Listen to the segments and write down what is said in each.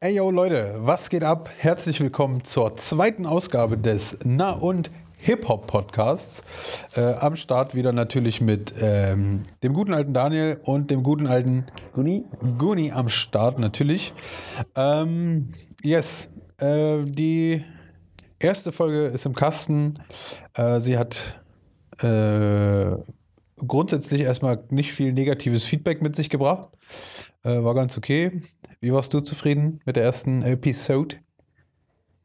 Ey yo Leute, was geht ab? Herzlich willkommen zur zweiten Ausgabe des Na und Hip-Hop Podcasts. Äh, am Start wieder natürlich mit ähm, dem guten alten Daniel und dem guten alten Guni. Guni am Start natürlich. Ähm, yes, äh, die erste Folge ist im Kasten. Äh, sie hat äh, grundsätzlich erstmal nicht viel negatives Feedback mit sich gebracht. Äh, war ganz okay. Wie warst du zufrieden mit der ersten Episode?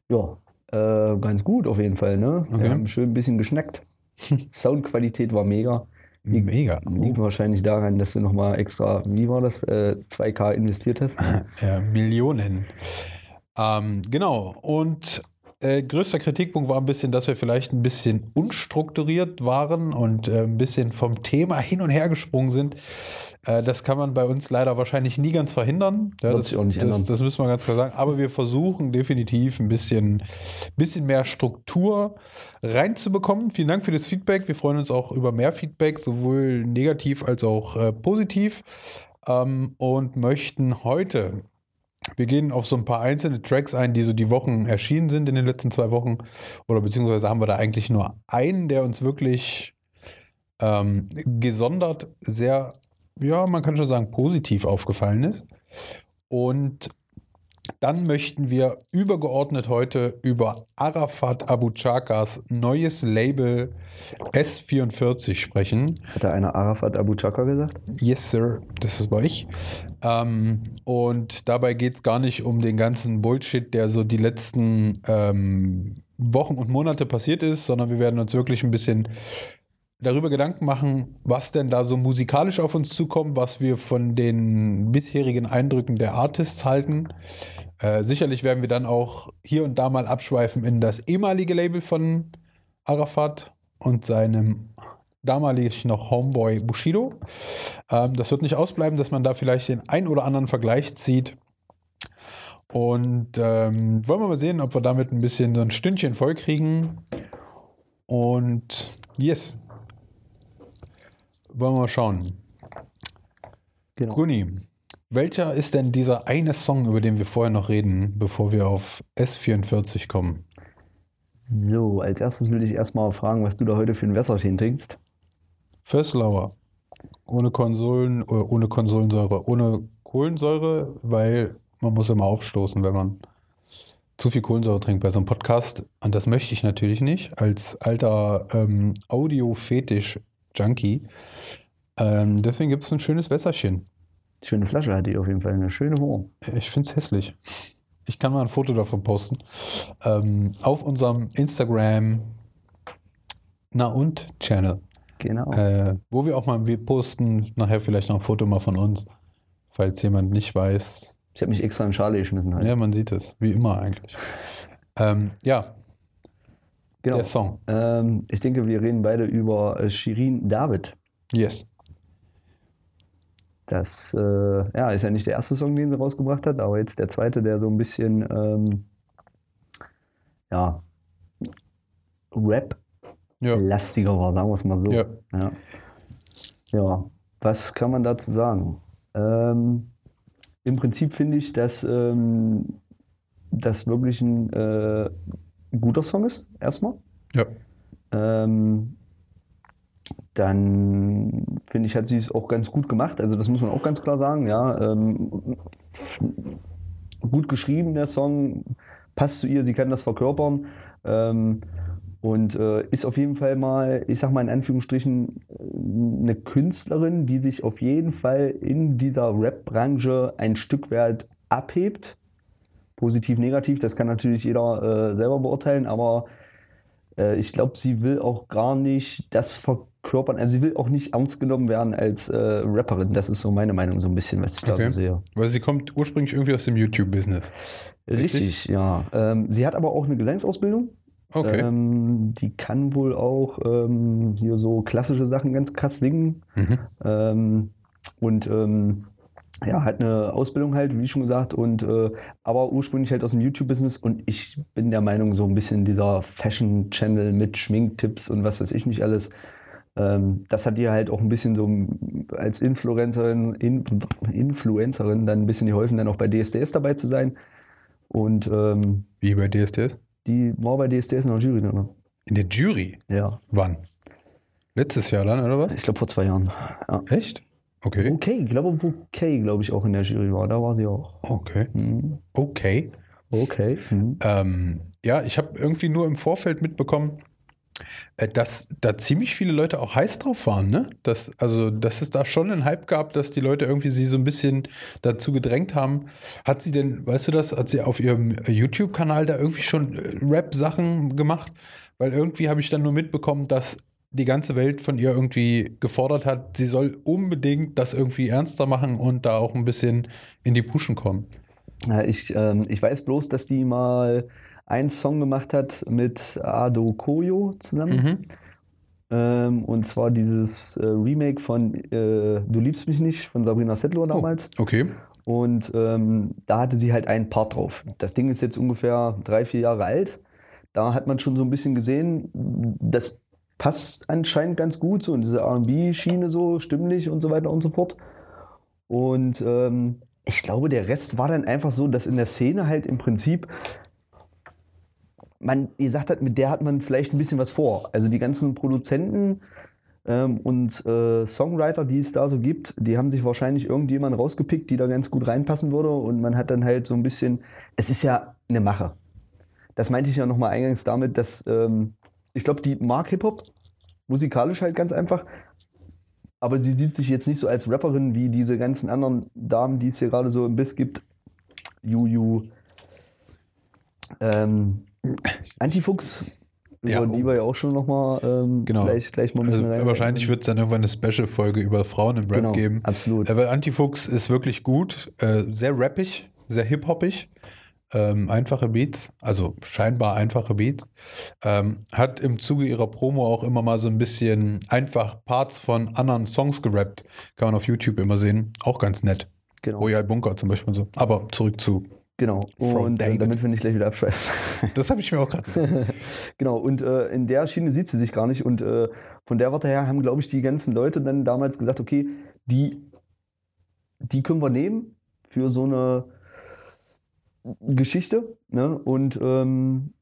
Ja, äh, ganz gut auf jeden Fall. Ne? Okay. Wir haben schön ein bisschen geschnackt. Soundqualität war mega. Liegt, Mega. liegt wahrscheinlich daran, dass du nochmal extra, wie war das, äh, 2K investiert hast. Ja, Millionen. Ähm, genau. Und äh, größter Kritikpunkt war ein bisschen, dass wir vielleicht ein bisschen unstrukturiert waren und äh, ein bisschen vom Thema hin und her gesprungen sind. Äh, das kann man bei uns leider wahrscheinlich nie ganz verhindern. Ja, das, auch nicht das, ändern. das müssen wir ganz klar sagen. Aber wir versuchen definitiv ein bisschen, bisschen mehr Struktur reinzubekommen. Vielen Dank für das Feedback. Wir freuen uns auch über mehr Feedback, sowohl negativ als auch äh, positiv. Ähm, und möchten heute wir gehen auf so ein paar einzelne Tracks ein, die so die Wochen erschienen sind in den letzten zwei Wochen. Oder beziehungsweise haben wir da eigentlich nur einen, der uns wirklich ähm, gesondert sehr, ja, man kann schon sagen, positiv aufgefallen ist. Und dann möchten wir übergeordnet heute über Arafat Abu Chakas neues Label S44 sprechen. Hat da einer Arafat Abu Chaka gesagt? Yes, sir. Das war ich. Ähm, und dabei geht es gar nicht um den ganzen Bullshit, der so die letzten ähm, Wochen und Monate passiert ist, sondern wir werden uns wirklich ein bisschen darüber Gedanken machen, was denn da so musikalisch auf uns zukommt, was wir von den bisherigen Eindrücken der Artists halten. Äh, sicherlich werden wir dann auch hier und da mal abschweifen in das ehemalige Label von Arafat und seinem damalig noch Homeboy Bushido. Ähm, das wird nicht ausbleiben, dass man da vielleicht den ein oder anderen Vergleich zieht. Und ähm, wollen wir mal sehen, ob wir damit ein bisschen so ein Stündchen voll kriegen. Und yes. Wollen wir mal schauen. Genau. Guni, welcher ist denn dieser eine Song, über den wir vorher noch reden, bevor wir auf S44 kommen? So, als erstes will ich erstmal fragen, was du da heute für ein Wässerchen trinkst. First Lower. Ohne Konsolen, äh, ohne Konsolensäure, ohne Kohlensäure, weil man muss immer aufstoßen, wenn man zu viel Kohlensäure trinkt bei so einem Podcast. Und das möchte ich natürlich nicht, als alter ähm, Audio-Fetisch-Junkie. Ähm, deswegen gibt es ein schönes Wässerchen. Schöne Flasche hat die auf jeden Fall, eine schöne Form. Ich finde es hässlich. Ich kann mal ein Foto davon posten. Ähm, auf unserem Instagram Na und Channel. Genau. Äh, wo wir auch mal, wir posten nachher vielleicht noch ein Foto mal von uns, falls jemand nicht weiß. Ich habe mich extra in Schale geschmissen heute. Ja, man sieht es, wie immer eigentlich. Ähm, ja, genau. der Song. Ähm, ich denke, wir reden beide über äh, Shirin David. Yes. Das äh, ja, ist ja nicht der erste Song, den sie rausgebracht hat, aber jetzt der zweite, der so ein bisschen ähm, ja, Rap-lastiger Ja. war, sagen wir es mal so. Ja. Ja. ja, was kann man dazu sagen? Ähm, Im Prinzip finde ich, dass ähm, das wirklich ein äh, guter Song ist, erstmal. Ja. Ähm, dann finde ich, hat sie es auch ganz gut gemacht. Also das muss man auch ganz klar sagen. Ja, ähm, gut geschrieben der Song, passt zu ihr, sie kann das verkörpern ähm, und äh, ist auf jeden Fall mal, ich sag mal in Anführungsstrichen, äh, eine Künstlerin, die sich auf jeden Fall in dieser Rap-Branche ein Stück weit abhebt. Positiv, negativ, das kann natürlich jeder äh, selber beurteilen, aber äh, ich glaube, sie will auch gar nicht das verkörpern. Also sie will auch nicht ernst genommen werden als äh, Rapperin. Das ist so meine Meinung, so ein bisschen, was ich da Okay. so sehe. Weil sie kommt ursprünglich irgendwie aus dem YouTube-Business. Richtig, ja. Ähm, sie hat aber auch eine Gesangsausbildung. Okay. Ähm, die kann wohl auch ähm, hier so klassische Sachen ganz krass singen. Mhm. Ähm, und ähm, ja, hat eine Ausbildung halt, wie schon gesagt, und äh, aber ursprünglich halt aus dem YouTube-Business und ich bin der Meinung, so ein bisschen dieser Fashion-Channel mit Schminktipps und was weiß ich nicht alles. Ähm, das hat ihr halt auch ein bisschen so als Influencerin, In Influencerin dann ein bisschen geholfen, dann auch bei DSDS dabei zu sein. Und ähm, Wie bei DSDS? die war bei DSDS in der Jury drin. In der Jury? Ja. Wann? Letztes Jahr dann, oder was? Ich glaube vor zwei Jahren. Ja. Echt? Okay. Okay, ich glaube, okay, glaube ich, auch in der Jury war. Da war sie auch. Okay. Mhm. Okay. Okay. Mhm. Ähm, ja, ich habe irgendwie nur im Vorfeld mitbekommen, äh, dass da ziemlich viele Leute auch heiß drauf waren, ne? Dass, also, dass es da schon einen Hype gab, dass die Leute irgendwie sie so ein bisschen dazu gedrängt haben. Hat sie denn, weißt du das, hat sie auf ihrem YouTube-Kanal da irgendwie schon äh, Rap-Sachen gemacht? Weil irgendwie habe ich dann nur mitbekommen, dass die ganze Welt von ihr irgendwie gefordert hat, sie soll unbedingt das irgendwie ernster machen und da auch ein bisschen in die Puschen kommen. Ja, ich, ähm, ich weiß bloß, dass die mal einen Song gemacht hat mit Ado Koyo zusammen. Mhm. Ähm, und zwar dieses äh, Remake von äh, Du liebst mich nicht von Sabrina Settler damals. Okay. Und ähm, da hatte sie halt einen Part drauf. Das Ding ist jetzt ungefähr drei, vier Jahre alt. Da hat man schon so ein bisschen gesehen, das passt anscheinend ganz gut so in diese RB-Schiene so, stimmlich und so weiter und so fort. Und ähm, ich glaube, der Rest war dann einfach so, dass in der Szene halt im Prinzip man gesagt hat, mit der hat man vielleicht ein bisschen was vor. Also die ganzen Produzenten ähm, und äh, Songwriter, die es da so gibt, die haben sich wahrscheinlich irgendjemand rausgepickt, die da ganz gut reinpassen würde. Und man hat dann halt so ein bisschen, es ist ja eine Mache. Das meinte ich ja nochmal eingangs damit, dass ähm, ich glaube, die mag Hip-Hop, musikalisch halt ganz einfach. Aber sie sieht sich jetzt nicht so als Rapperin wie diese ganzen anderen Damen, die es hier gerade so im Biss gibt. Juju, ähm, Antifuchs, Ja, über die oh. wir ja auch schon nochmal ähm, Genau. gleich, gleich mal ein Also bisschen rein- wahrscheinlich wird es dann irgendwann eine Special-Folge über Frauen im Rap Genau, geben. absolut. Aber Antifuchs ist wirklich gut, äh, sehr rappig, sehr hip-hoppig. Ähm, einfache Beats, also scheinbar einfache Beats. Ähm, hat im Zuge ihrer Promo auch immer mal so ein bisschen einfach Parts von anderen Songs gerappt. Kann man auf YouTube immer sehen. Auch ganz nett. Genau. Royal Bunker zum Beispiel und so. Aber zurück zu. Genau. Und äh, damit wir nicht gleich wieder abschweifen. Das habe ich mir auch gerade. genau, und äh, in der Schiene sieht sie sich gar nicht. Und äh, von der Warte her haben, glaube ich, die ganzen Leute dann damals gesagt, okay, die, die können wir nehmen für so eine Geschichte. Ne? Und ähm,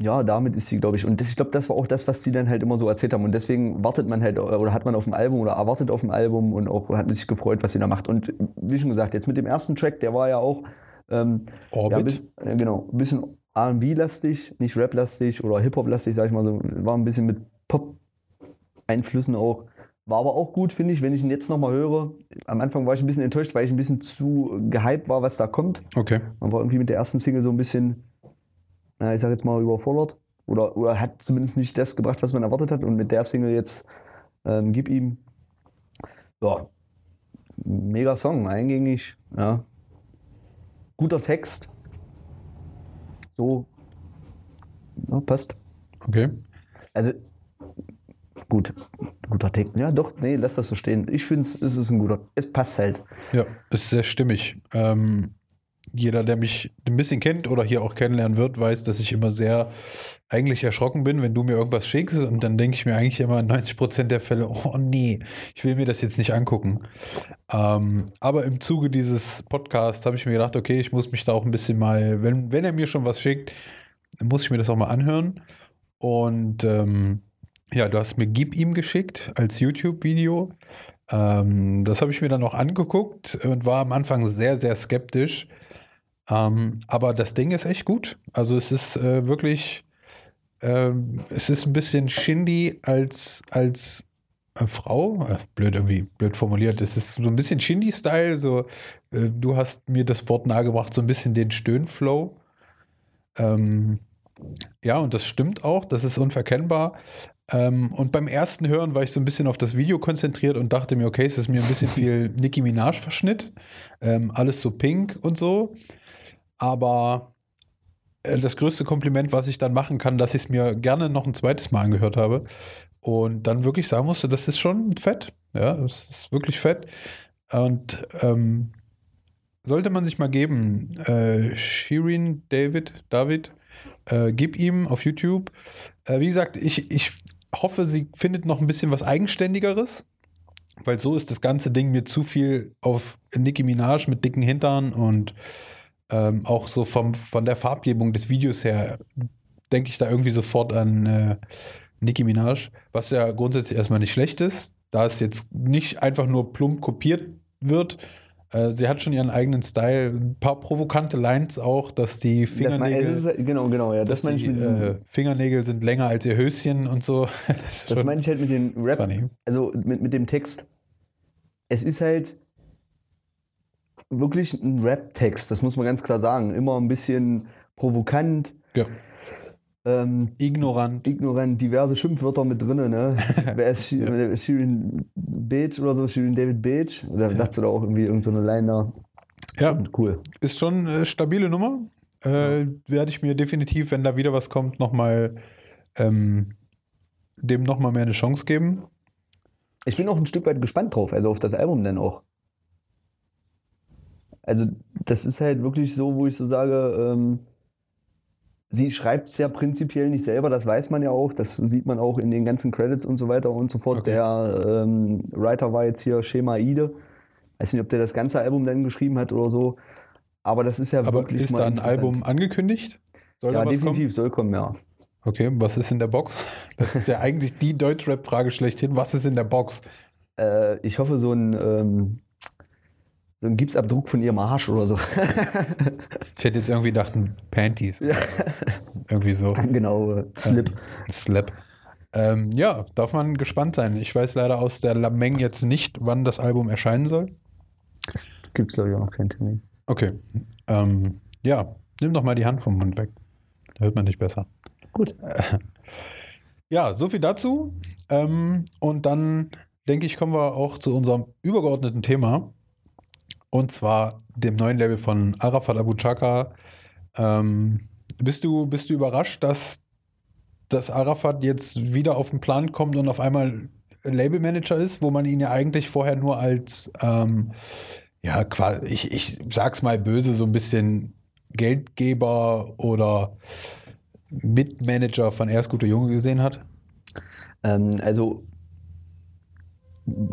ja, damit ist sie, glaube ich. Und das, ich glaube, das war auch das, was sie dann halt immer so erzählt haben. Und deswegen wartet man halt oder hat man auf dem Album oder erwartet auf dem Album und auch hat sich gefreut, was sie da macht. Und wie schon gesagt, jetzt mit dem ersten Track, der war ja auch ähm, ja, Orbit. bis, äh, genau, ein bisschen RB-lastig, nicht Rap-lastig oder Hip-Hop-lastig, sag ich mal so. War ein bisschen mit Pop-Einflüssen auch. War aber auch gut, finde ich, wenn ich ihn jetzt nochmal höre. Am Anfang war ich ein bisschen enttäuscht, weil ich ein bisschen zu gehypt war, was da kommt. okay. Man war irgendwie mit der ersten Single so ein bisschen, na, ich sag jetzt mal, überfordert. Oder, oder hat zumindest nicht das gebracht, was man erwartet hat. Und mit der Single jetzt ähm, gib ihm. Ja, mega Song, eingängig. Ja. Guter Text. So. Ja, passt. Okay. Also, gut. Guter Text. Ja, doch, nee, lass das so stehen. Ich finde, es ist ein guter. Es passt halt. Ja, ist sehr stimmig. Ähm, jeder, der mich ein bisschen kennt oder hier auch kennenlernen wird, weiß, dass ich immer sehr eigentlich erschrocken bin, wenn du mir irgendwas schickst und dann denke ich mir eigentlich immer in 90 Prozent der Fälle, oh nee, ich will mir das jetzt nicht angucken. Ähm, aber im Zuge dieses Podcasts habe ich mir gedacht, okay, ich muss mich da auch ein bisschen mal, wenn, wenn er mir schon was schickt, dann muss ich mir das auch mal anhören. Und ähm, ja, du hast mir Gib ihm geschickt als YouTube-Video. Ähm, das habe ich mir dann auch angeguckt und war am Anfang sehr, sehr skeptisch. Ähm, aber das Ding ist echt gut. Also es ist äh, wirklich, ähm, es ist ein bisschen Shindy als, als äh, Frau. Äh, blöd irgendwie, blöd formuliert. Es ist so ein bisschen Shindy-Style. So, äh, du hast mir das Wort nahegebracht, so ein bisschen den Stöhnflow. Ähm, ja, und das stimmt auch, das ist unverkennbar. Ähm, und beim ersten Hören war ich so ein bisschen auf das Video konzentriert und dachte mir, okay, es ist mir ein bisschen viel Nicki Minaj-Verschnitt. Ähm, alles so pink und so. Aber äh, das größte Kompliment, was ich dann machen kann, dass ich es mir gerne noch ein zweites Mal angehört habe. Und dann wirklich sagen musste, das ist schon fett. Ja, das ist wirklich fett. Und ähm, sollte man sich mal geben, äh, Shirin David, David, äh, gib ihm auf YouTube. Äh, wie gesagt, ich, ich hoffe, sie findet noch ein bisschen was Eigenständigeres, weil so ist das ganze Ding mir zu viel auf Nicki Minaj mit dicken Hintern und Ähm, auch so vom, von der Farbgebung des Videos her denke ich da irgendwie sofort an äh, Nicki Minaj, was ja grundsätzlich erstmal nicht schlecht ist, da es jetzt nicht einfach nur plump kopiert wird. Äh, sie hat schon ihren eigenen Style, ein paar provokante Lines auch, dass die Fingernägel, das mein, das genau, genau, ja, das meine ich mit äh, Fingernägel sind länger als ihr Höschen und so. das Das meine ich halt mit dem Rap, funny. also mit, mit dem Text. Es ist halt wirklich ein Rap-Text, das muss man ganz klar sagen. Immer ein bisschen provokant, ja. Ähm, ignorant. ignorant, diverse Schimpfwörter mit drin. Ne? Wer ist Shirin Beach oder so? Shirin David Beach? Oder sagst du da auch irgendwie irgendeine so Line da? Ja, Cool. ist schon eine stabile Nummer. Äh, Werde ich mir definitiv, wenn da wieder was kommt, nochmal ähm, dem nochmal mehr eine Chance geben. Ich bin auch ein Stück weit gespannt drauf, also auf das Album dann auch. Also, das ist halt wirklich so, wo ich so sage, ähm, sie schreibt es ja prinzipiell nicht selber, das weiß man ja auch, das sieht man auch in den ganzen Credits und so weiter und so fort. Okay. Der ähm, Writer war jetzt hier Shema Ide. Weiß nicht, ob der das ganze Album dann geschrieben hat oder so. Aber das ist ja Aber wirklich ist mal da ein. Album angekündigt? Soll Ja, da was definitiv, soll kommen, ja. kommen? Okay, was ist in der Box? Das ist ja eigentlich die Deutschrap-Frage schlechthin. Was ist in der Box? Äh, ich hoffe, so ein, ähm, so ein Gipsabdruck von ihrem Arsch oder so. Ich hätte jetzt irgendwie gedacht, ein Panties. Irgendwie so. genau, äh, Slip. Ein Slap. Ähm, ja, darf man gespannt sein. Ich weiß leider aus der Lameng jetzt nicht, wann das Album erscheinen soll. Gibt es, glaube ich, auch noch keinen Termin. Okay. Ähm, ja, nimm doch mal die Hand vom Mund weg. Da hört man dich besser. Gut. Ja, so viel dazu. Ähm, und dann denke ich, kommen wir auch zu unserem übergeordneten Thema. Und zwar dem neuen Label von Arafat Abu Chaka. Ähm, bist, du, bist du überrascht, dass, dass Arafat jetzt wieder auf den Plan kommt und auf einmal Labelmanager ist, wo man ihn ja eigentlich vorher nur als, ähm, ja, ich, ich sag's mal böse, so ein bisschen Geldgeber oder Mitmanager von Erst Gute Junge gesehen hat? Ähm, also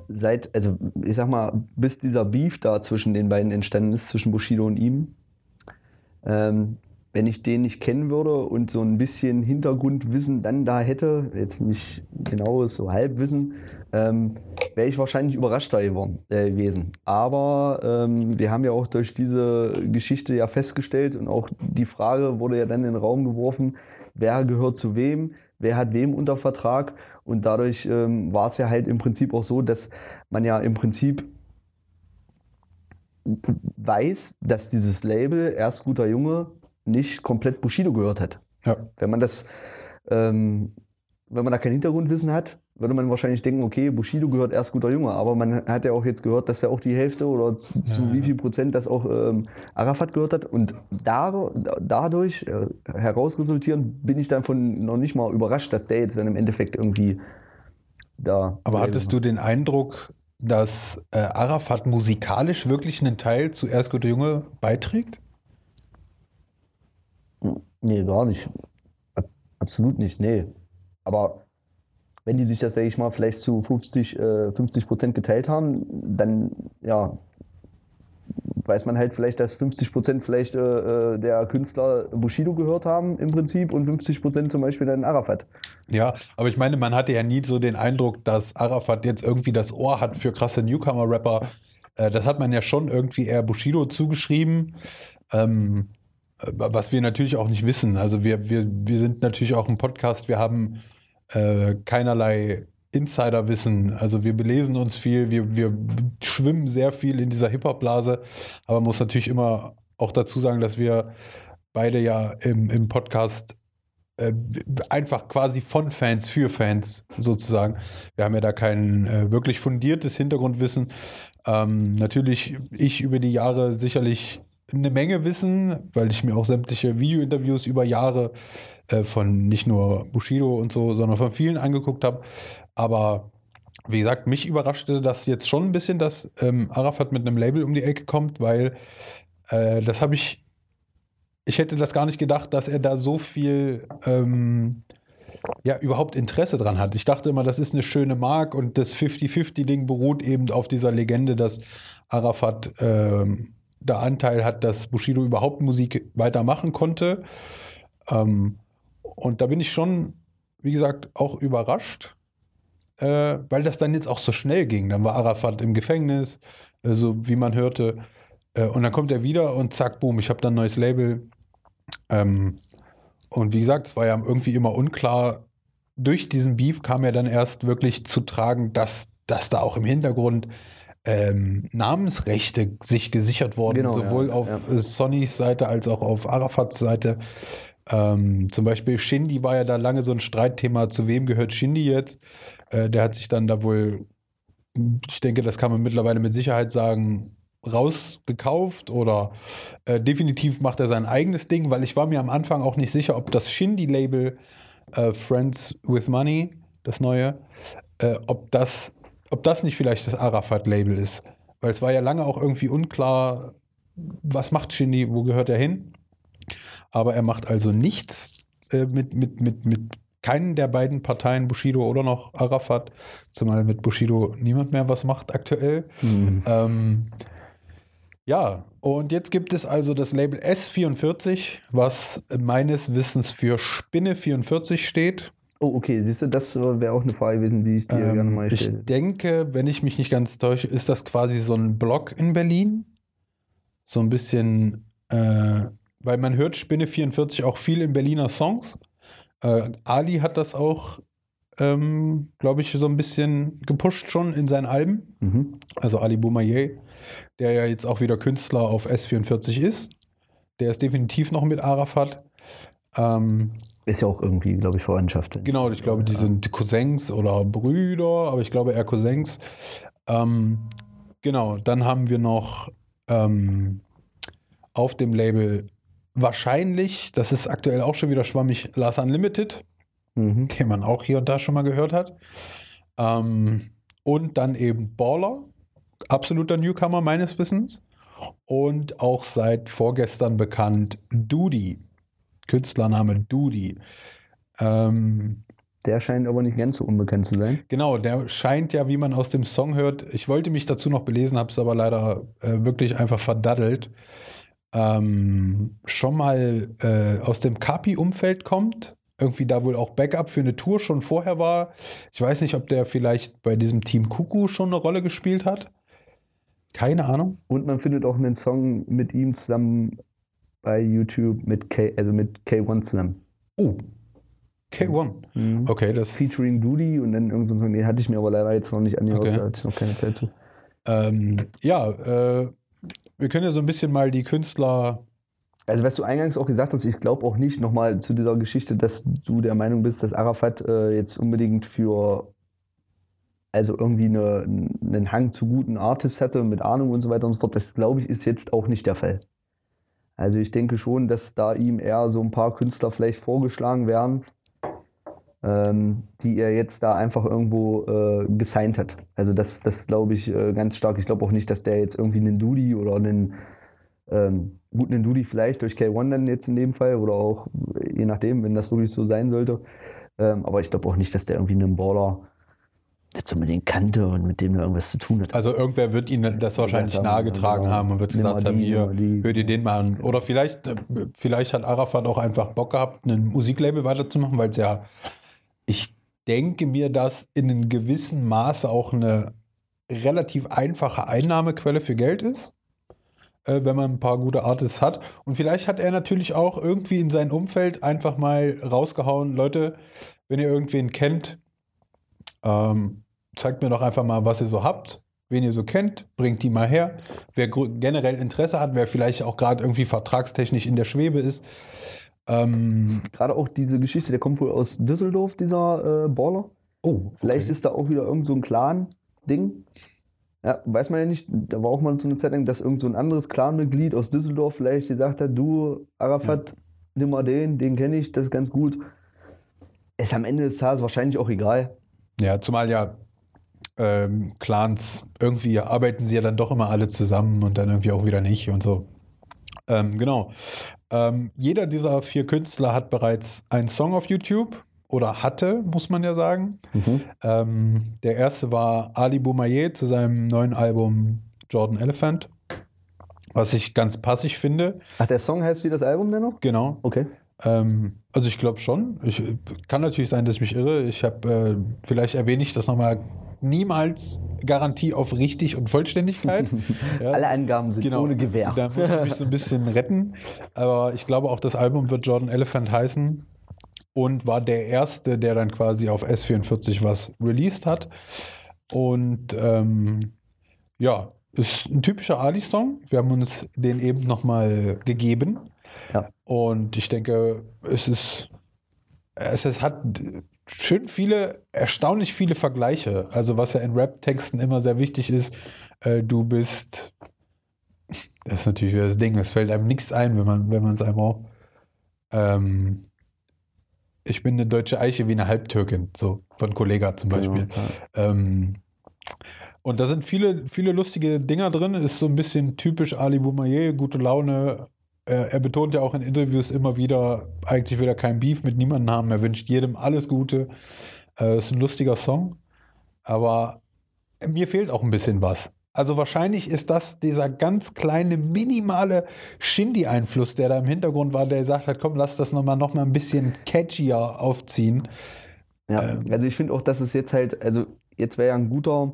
seit, also ich sag mal, bis dieser Beef da zwischen den beiden entstanden ist, zwischen Bushido und ihm, ähm, wenn ich den nicht kennen würde und so ein bisschen Hintergrundwissen dann da hätte, jetzt nicht genaues, so Halbwissen, ähm, wäre ich wahrscheinlich überraschter äh, gewesen. Aber ähm, wir haben ja auch durch diese Geschichte ja festgestellt und auch die Frage wurde ja dann in den Raum geworfen, wer gehört zu wem, wer hat wem unter Vertrag und dadurch ähm, war es ja halt im Prinzip auch so, dass man ja im Prinzip weiß, dass dieses Label erst guter Junge nicht komplett Bushido gehört hat. Ja. Wenn man das, ähm, wenn man da kein Hintergrundwissen hat, würde man wahrscheinlich denken, okay, Bushido gehört erst guter Junge, aber man hat ja auch jetzt gehört, dass er auch die Hälfte oder zu, zu Ja, wie ja. viel Prozent das auch ähm, Arafat gehört hat und da, dadurch äh, heraus resultierend bin ich davon noch nicht mal überrascht, dass der jetzt dann im Endeffekt irgendwie da. Aber hattest du den Eindruck, dass äh, Arafat musikalisch wirklich einen Teil zu Erst Gute Junge beiträgt? Nee, gar nicht. Ab- Absolut nicht, nee. Aber wenn die sich das, sag ich mal, vielleicht zu 50, äh, 50 Prozent geteilt haben, dann, ja, weiß man halt vielleicht, dass 50 Prozent vielleicht äh, äh, der Künstler Bushido gehört haben im Prinzip und 50 Prozent zum Beispiel dann Arafat. Ja, aber ich meine, man hatte ja nie so den Eindruck, dass Arafat jetzt irgendwie das Ohr hat für krasse Newcomer-Rapper. Äh, das hat man ja schon irgendwie eher Bushido zugeschrieben. Ähm, äh, was wir natürlich auch nicht wissen. Also wir, wir, wir sind natürlich auch ein Podcast, wir haben äh, keinerlei Insiderwissen. Also wir belesen uns viel, wir, wir schwimmen sehr viel in dieser Hip-Hop-Blase, aber muss natürlich immer auch dazu sagen, dass wir beide ja im, im Podcast äh, einfach quasi von Fans für Fans sozusagen. Wir haben ja da kein äh, wirklich fundiertes Hintergrundwissen. Ähm, natürlich ich über die Jahre sicherlich eine Menge Wissen, weil ich mir auch sämtliche Videointerviews über Jahre äh, von nicht nur Bushido und so, sondern von vielen angeguckt habe. Aber wie gesagt, mich überraschte das jetzt schon ein bisschen, dass ähm, Arafat mit einem Label um die Ecke kommt, weil äh, das habe ich, ich hätte das gar nicht gedacht, dass er da so viel ähm, ja, überhaupt Interesse dran hat. Ich dachte immer, das ist eine schöne Mark und das 50-50-Ding beruht eben auf dieser Legende, dass Arafat ähm, da Anteil hat, dass Bushido überhaupt Musik weitermachen konnte. Ähm, und da bin ich schon, wie gesagt, auch überrascht, äh, weil das dann jetzt auch so schnell ging. Dann war Arafat im Gefängnis, äh, so wie man hörte. Äh, und dann kommt er wieder und zack, boom, ich habe dann ein neues Label. Ähm, und wie gesagt, es war ja irgendwie immer unklar. Durch diesen Beef kam ja dann erst wirklich zu tragen, dass, dass da auch im Hintergrund ähm, Namensrechte sich gesichert wurden, Genau, sowohl ja, auf ja. Sonnys Seite als auch auf Arafats Seite. Ähm, zum Beispiel Shindy war ja da lange so ein Streitthema, zu wem gehört Shindy jetzt? Äh, der hat sich dann da wohl, ich denke, das kann man mittlerweile mit Sicherheit sagen, rausgekauft oder äh, definitiv macht er sein eigenes Ding, weil ich war mir am Anfang auch nicht sicher, ob das Shindy-Label äh, Friends with Money, das neue, äh, ob, das, ob das nicht vielleicht das Arafat-Label ist. Weil es war ja lange auch irgendwie unklar, was macht Shindy, wo gehört er hin? Aber er macht also nichts äh, mit, mit, mit, mit keinen der beiden Parteien, Bushido oder noch Arafat, zumal mit Bushido niemand mehr was macht aktuell. Ähm, ja, und jetzt gibt es also das Label S44, was meines Wissens für Spinne 44 steht. Oh, okay, siehst du, das wäre auch eine Frage gewesen, die ich dir gerne Ähm, mal ich stelle. denke, wenn ich mich nicht ganz täusche, ist das quasi so ein Block in Berlin. So ein bisschen, äh, weil man hört Spinne 44 auch viel in Berliner Songs. Äh, Ali hat das auch, ähm, glaube ich, so ein bisschen gepusht schon in seinen Alben. Mhm. Also Ali Boumaier, der ja jetzt auch wieder Künstler auf S44 ist. Der ist definitiv noch mit Arafat. Ähm, Ist ja auch irgendwie, glaube ich, Verwandtschaft. Genau, ich glaube, die sind Cousins oder Brüder, aber ich glaube eher Cousins. Ähm, genau, dann haben wir noch ähm, auf dem Label wahrscheinlich, das ist aktuell auch schon wieder schwammig, Lars Unlimited, Mhm. den man auch hier und da schon mal gehört hat. Ähm, und dann eben Baller, absoluter Newcomer meines Wissens. Und auch seit vorgestern bekannt Doody, Künstlername Doody. Ähm, Der scheint aber nicht ganz so unbekannt zu sein. Genau, der scheint ja, wie man aus dem Song hört, ich wollte mich dazu noch belesen, habe es aber leider äh, wirklich einfach verdaddelt, ähm, schon mal äh, aus dem Kapi-Umfeld kommt. Irgendwie da wohl auch Backup für eine Tour schon vorher war. Ich weiß nicht, ob der vielleicht bei diesem Team Kuku schon eine Rolle gespielt hat. Keine Ahnung. Und man findet auch einen Song mit ihm zusammen bei YouTube mit K, also mit K1 zusammen. Oh, K1. Mhm. Okay, das Featuring Doody und dann irgendein Song, den hatte ich mir aber leider jetzt noch nicht angehört, Okay. da hatte ich noch keine Zeit zu. Ähm, ja, äh, wir können ja so ein bisschen mal die Künstler Also, was du eingangs auch gesagt hast, ich glaube auch nicht nochmal zu dieser Geschichte, dass du der Meinung bist, dass Arafat äh, jetzt unbedingt für also irgendwie eine, einen Hang zu guten Artists hätte mit Ahnung und so weiter und so fort. Das glaube ich ist jetzt auch nicht der Fall. Also ich denke schon, dass da ihm eher so ein paar Künstler vielleicht vorgeschlagen werden, die er jetzt da einfach irgendwo äh, gesigned hat. Also das, das glaube ich äh, ganz stark. Ich glaube auch nicht, dass der jetzt irgendwie einen Dudi oder einen ähm, gut, einen Dudi vielleicht durch K1 dann jetzt in dem Fall oder auch je nachdem, wenn das wirklich so sein sollte. Ähm, aber ich glaube auch nicht, dass der irgendwie einen Baller jetzt unbedingt kannte und mit dem er irgendwas zu tun hat. Also irgendwer wird ihnen das wahrscheinlich haben, nahegetragen genau. haben und wird gesagt haben, hier, hör dir den mal an. Oder vielleicht, äh, vielleicht hat Arafat auch einfach Bock gehabt, ein Musiklabel weiterzumachen, weil es ja, ich denke mir, dass in einem gewissen Maße auch eine relativ einfache Einnahmequelle für Geld ist, äh, wenn man ein paar gute Artists hat. Und vielleicht hat er natürlich auch irgendwie in sein Umfeld einfach mal rausgehauen, Leute, wenn ihr irgendwen kennt, ähm, zeigt mir doch einfach mal, was ihr so habt, wen ihr so kennt, bringt die mal her. Wer generell Interesse hat, wer vielleicht auch gerade irgendwie vertragstechnisch in der Schwebe ist. Ähm, Gerade auch diese Geschichte, der kommt wohl aus Düsseldorf, dieser äh, Baller. oh, Vielleicht okay. ist da auch wieder irgend so ein Clan-Ding. Ja, weiß man ja nicht. Da war auch mal so eine Zeit lang, dass irgend so ein anderes Clanmitglied aus Düsseldorf vielleicht gesagt hat, du, Arafat, nimm mal den, den kenne ich, das ist ganz gut. Ist am Ende des Tages wahrscheinlich auch egal. Ja, zumal ja ähm, Clans, irgendwie arbeiten sie ja dann doch immer alle zusammen und dann irgendwie auch wieder nicht und so. Ähm, genau. Ähm, jeder dieser vier Künstler hat bereits einen Song auf YouTube oder hatte, muss man ja sagen. Ähm, der erste war Ali Boumaier zu seinem neuen Album Jordan Elephant. was ich ganz passig finde. Ach, der Song heißt wie das Album denn noch? Genau. Okay. Ähm, also ich glaube schon. Ich, kann natürlich sein, dass ich mich irre. Ich habe, äh, vielleicht erwähne ich das nochmal, niemals Garantie auf richtig und Vollständigkeit. Ja. Alle Angaben sind Genau. ohne Gewehr. Da muss ich mich so ein bisschen retten. Aber ich glaube auch, das Album wird Jordan Elephant heißen und war der erste, der dann quasi auf S44 was released hat. Und ähm, ja, ist ein typischer Ali-Song. Wir haben uns den eben nochmal gegeben. Ja. Und ich denke, es ist, es, es hat schön viele, erstaunlich viele Vergleiche. Also was ja in Rap-Texten immer sehr wichtig ist, äh, du bist, das ist natürlich wieder das Ding, es fällt einem nichts ein, wenn man wenn man es einem auch, ähm, ich bin eine deutsche Eiche wie eine Halbtürkin, so von Kollega zum Beispiel. Genau, Ähm, und da sind viele, viele lustige Dinger drin. Ist so ein bisschen typisch Ali Boumaier, gute Laune. Er, er betont ja auch in Interviews immer wieder, eigentlich will er kein Beef mit niemandem haben. Er wünscht jedem alles Gute. Äh, ist ein lustiger Song. Aber mir fehlt auch ein bisschen was. Also wahrscheinlich ist das dieser ganz kleine, minimale Shindy-Einfluss, der da im Hintergrund war, der gesagt hat, komm, lass das nochmal noch mal ein bisschen catchier aufziehen. Ja, Ähm. also ich finde auch, dass es jetzt halt, also jetzt wäre ja ein guter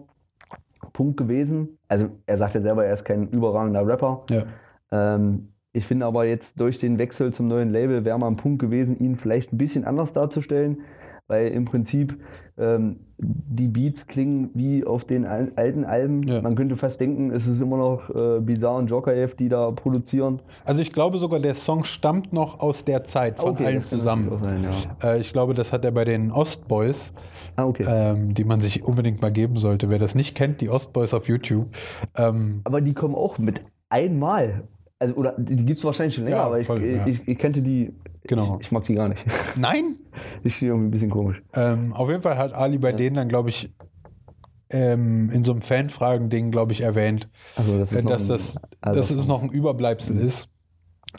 Punkt gewesen. Also er sagt ja selber, er ist kein überragender Rapper. Ja. Ähm, ich finde aber jetzt durch den Wechsel zum neuen Label wäre mal ein Punkt gewesen, ihn vielleicht ein bisschen anders darzustellen, weil im Prinzip ähm, die Beats klingen wie auf den al alten Alben. Ja. Man könnte fast denken, es ist immer noch äh, Bizarre und Jokaev, die da produzieren. Also ich glaube sogar, der Song stammt noch aus der Zeit von allen das kann zusammen. Sein, ja. Äh, ich glaube, das hat er bei den Ostboys, Ah, okay. ähm, die man sich unbedingt mal geben sollte. Wer das nicht kennt, die Ostboys auf YouTube. Ähm, Aber die kommen auch mit einmal. Also, oder die gibt es wahrscheinlich schon länger, Ja, aber ich, voll, ja. ich, ich kannte die. Genau. Ich, ich mag die gar nicht. nein! Ich finde irgendwie ein bisschen komisch. Ähm, auf jeden Fall hat Ali bei denen dann, glaube ich, ähm, in so einem Fanfragen-Ding, glaube ich, erwähnt, Also, das äh, ist noch dass ein- das, also- dass es noch ein Überbleibsel ist.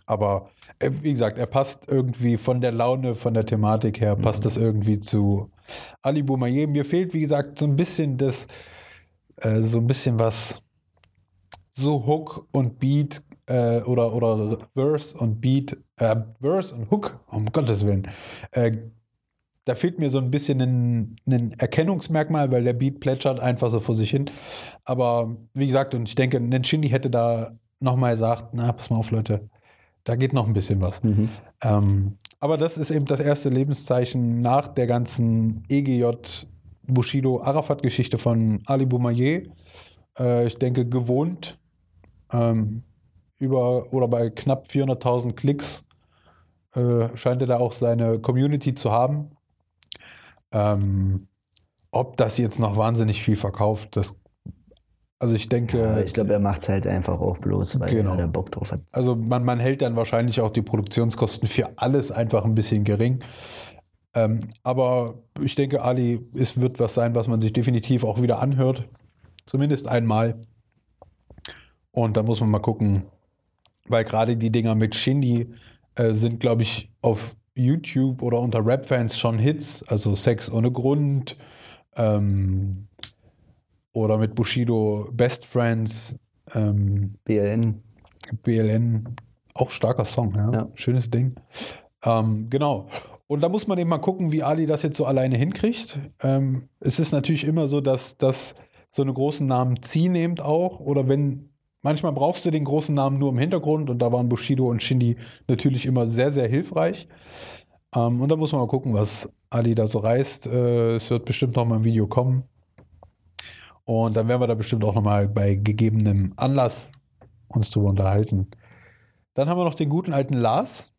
Aber äh, wie gesagt, er passt irgendwie von der Laune, von der Thematik her, passt das irgendwie zu Ali Boumaier. Mir fehlt, wie gesagt, so ein bisschen das, äh, so ein bisschen was, so Hook und Beat äh, oder, oder Verse und Beat, äh, Verse und Hook, um Gottes Willen. Äh, da fehlt mir so ein bisschen ein, ein Erkennungsmerkmal, weil der Beat plätschert einfach so vor sich hin. Aber wie gesagt, und ich denke, ein Shindy hätte da nochmal gesagt, na, pass mal auf, Leute, da geht noch ein bisschen was. Mhm. Ähm, aber das ist eben das erste Lebenszeichen nach der ganzen EGJ Bushido Arafat Geschichte von Ali Boumaier. Äh, ich denke gewohnt ähm, über oder bei knapp 400.000 Klicks äh, scheint er da auch seine Community zu haben. Ähm, ob das jetzt noch wahnsinnig viel verkauft, das also ich denke, Aber ich glaube, er macht es halt einfach auch bloß, weil Genau. er da Bock drauf hat. also man, man hält dann wahrscheinlich auch die Produktionskosten für alles einfach ein bisschen gering. Ähm, aber ich denke, Ali, es wird was sein, was man sich definitiv auch wieder anhört. Zumindest einmal. Und da muss man mal gucken, weil gerade die Dinger mit Shindy äh, sind, glaube ich, auf YouTube oder unter Rap-Fans schon Hits. Also Sex ohne Grund. Ähm, oder mit Bushido Best Friends. Ähm, BLN. BLN, auch starker Song, ja. Ja. Schönes Ding. Ähm, genau. Und da muss man eben mal gucken, wie Ali das jetzt so alleine hinkriegt. Ähm, es ist natürlich immer so, dass, dass so eine großen Namen ziehen eben auch. Oder wenn, manchmal brauchst du den großen Namen nur im Hintergrund und da waren Bushido und Shindy natürlich immer sehr, sehr hilfreich. Ähm, und da muss man mal gucken, was Ali da so reißt. Äh, es wird bestimmt noch mal ein Video kommen. Und dann werden wir da bestimmt auch noch mal bei gegebenem Anlass uns drüber unterhalten. Dann haben wir noch den guten alten Lars,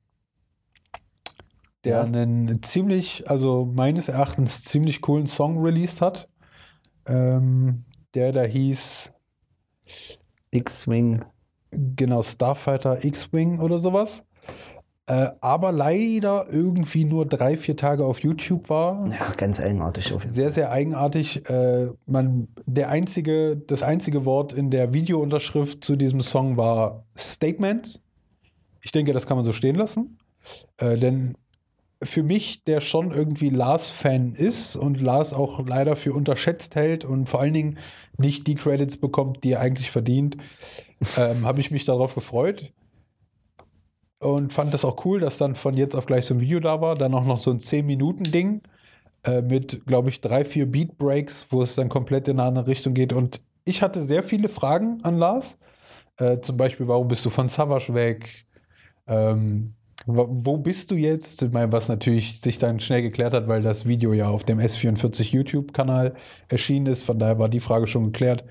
der Ja. einen ziemlich, also meines Erachtens ziemlich coolen Song released hat. Ähm, der da hieß, X-Wing. genau, Starfighter X-Wing oder sowas. Äh, aber leider irgendwie nur drei, vier Tage auf YouTube war. Ja, ganz eigenartig auf jeden Sehr, sehr eigenartig. Äh, man, der einzige, das einzige Wort in der Videounterschrift zu diesem Song war Statements. Ich denke, das kann man so stehen lassen. Äh, denn für mich, der schon irgendwie Lars-Fan ist und Lars auch leider für unterschätzt hält und vor allen Dingen nicht die Credits bekommt, die er eigentlich verdient, ähm, habe ich mich darauf gefreut und fand das auch cool, dass dann von jetzt auf gleich so ein Video da war. Dann auch noch so ein 10-Minuten-Ding äh, mit, glaube ich, drei, vier Beat-Breaks, wo es dann komplett in eine andere Richtung geht. Und ich hatte sehr viele Fragen an Lars. Äh, zum Beispiel, warum bist du von Savage weg? Ähm, wo bist du jetzt? Was natürlich sich dann schnell geklärt hat, weil das Video ja auf dem S44 YouTube-Kanal erschienen ist. Von daher war die Frage schon geklärt.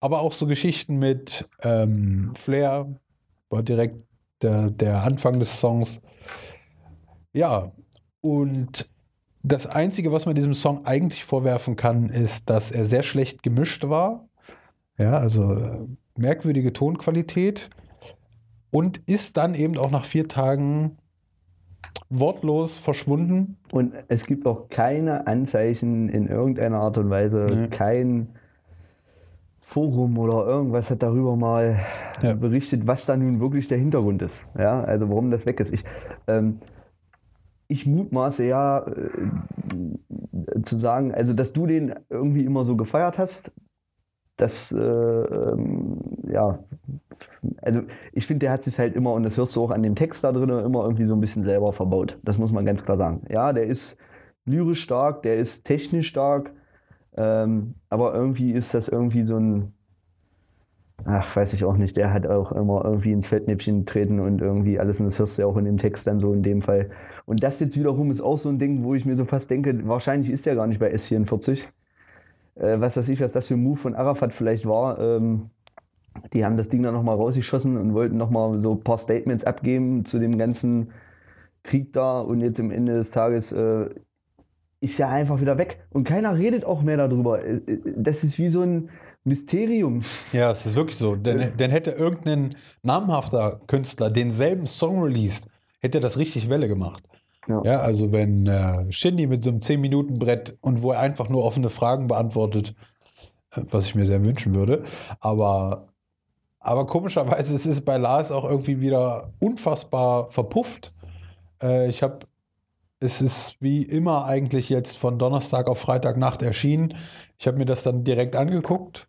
Aber auch so Geschichten mit ähm, Flair, war direkt der, der Anfang des Songs. Ja, und das Einzige, was man diesem Song eigentlich vorwerfen kann, ist, dass er sehr schlecht gemischt war. Ja, also äh, merkwürdige Tonqualität. Und ist dann eben auch nach vier Tagen wortlos verschwunden. Und es gibt auch keine Anzeichen in irgendeiner Art und Weise, nee. kein Forum oder irgendwas hat darüber mal ja. berichtet, was da nun wirklich der Hintergrund ist. Ja, also warum das weg ist. Ich, ähm, ich mutmaße ja äh, zu sagen, also dass du den irgendwie immer so gefeiert hast, das, äh, ähm, ja, also ich finde, der hat sich halt immer, und das hörst du auch an dem Text da drin, immer irgendwie so ein bisschen selber verbaut. Das muss man ganz klar sagen. Ja, der ist lyrisch stark, der ist technisch stark, ähm, aber irgendwie ist das irgendwie so ein, ach, weiß ich auch nicht, der hat auch immer irgendwie ins Fettnäpfchen treten und irgendwie alles, und das hörst du ja auch in dem Text dann so in dem Fall. Und das jetzt wiederum ist auch so ein Ding, wo ich mir so fast denke, wahrscheinlich ist der gar nicht bei S44. Äh, was weiß ich, was das für ein Move von Arafat vielleicht war. Ähm, die haben das Ding dann nochmal rausgeschossen und wollten nochmal so ein paar Statements abgeben zu dem ganzen Krieg da und jetzt am Ende des Tages äh, ist ja einfach wieder weg. Und keiner redet auch mehr darüber. Äh, äh, das ist wie so ein Mysterium. Ja, es ist wirklich so. Denn, denn hätte irgendein namhafter Künstler denselben Song released, hätte das richtig Welle gemacht. Ja, ja also wenn äh, Shindy mit so einem 10-Minuten-Brett und wo er einfach nur offene Fragen beantwortet, äh, was ich mir sehr wünschen würde, aber, aber komischerweise ist es bei Lars auch irgendwie wieder unfassbar verpufft. Äh, ich habe es ist wie immer eigentlich jetzt von Donnerstag auf Freitagnacht erschienen. Ich habe mir das dann direkt angeguckt.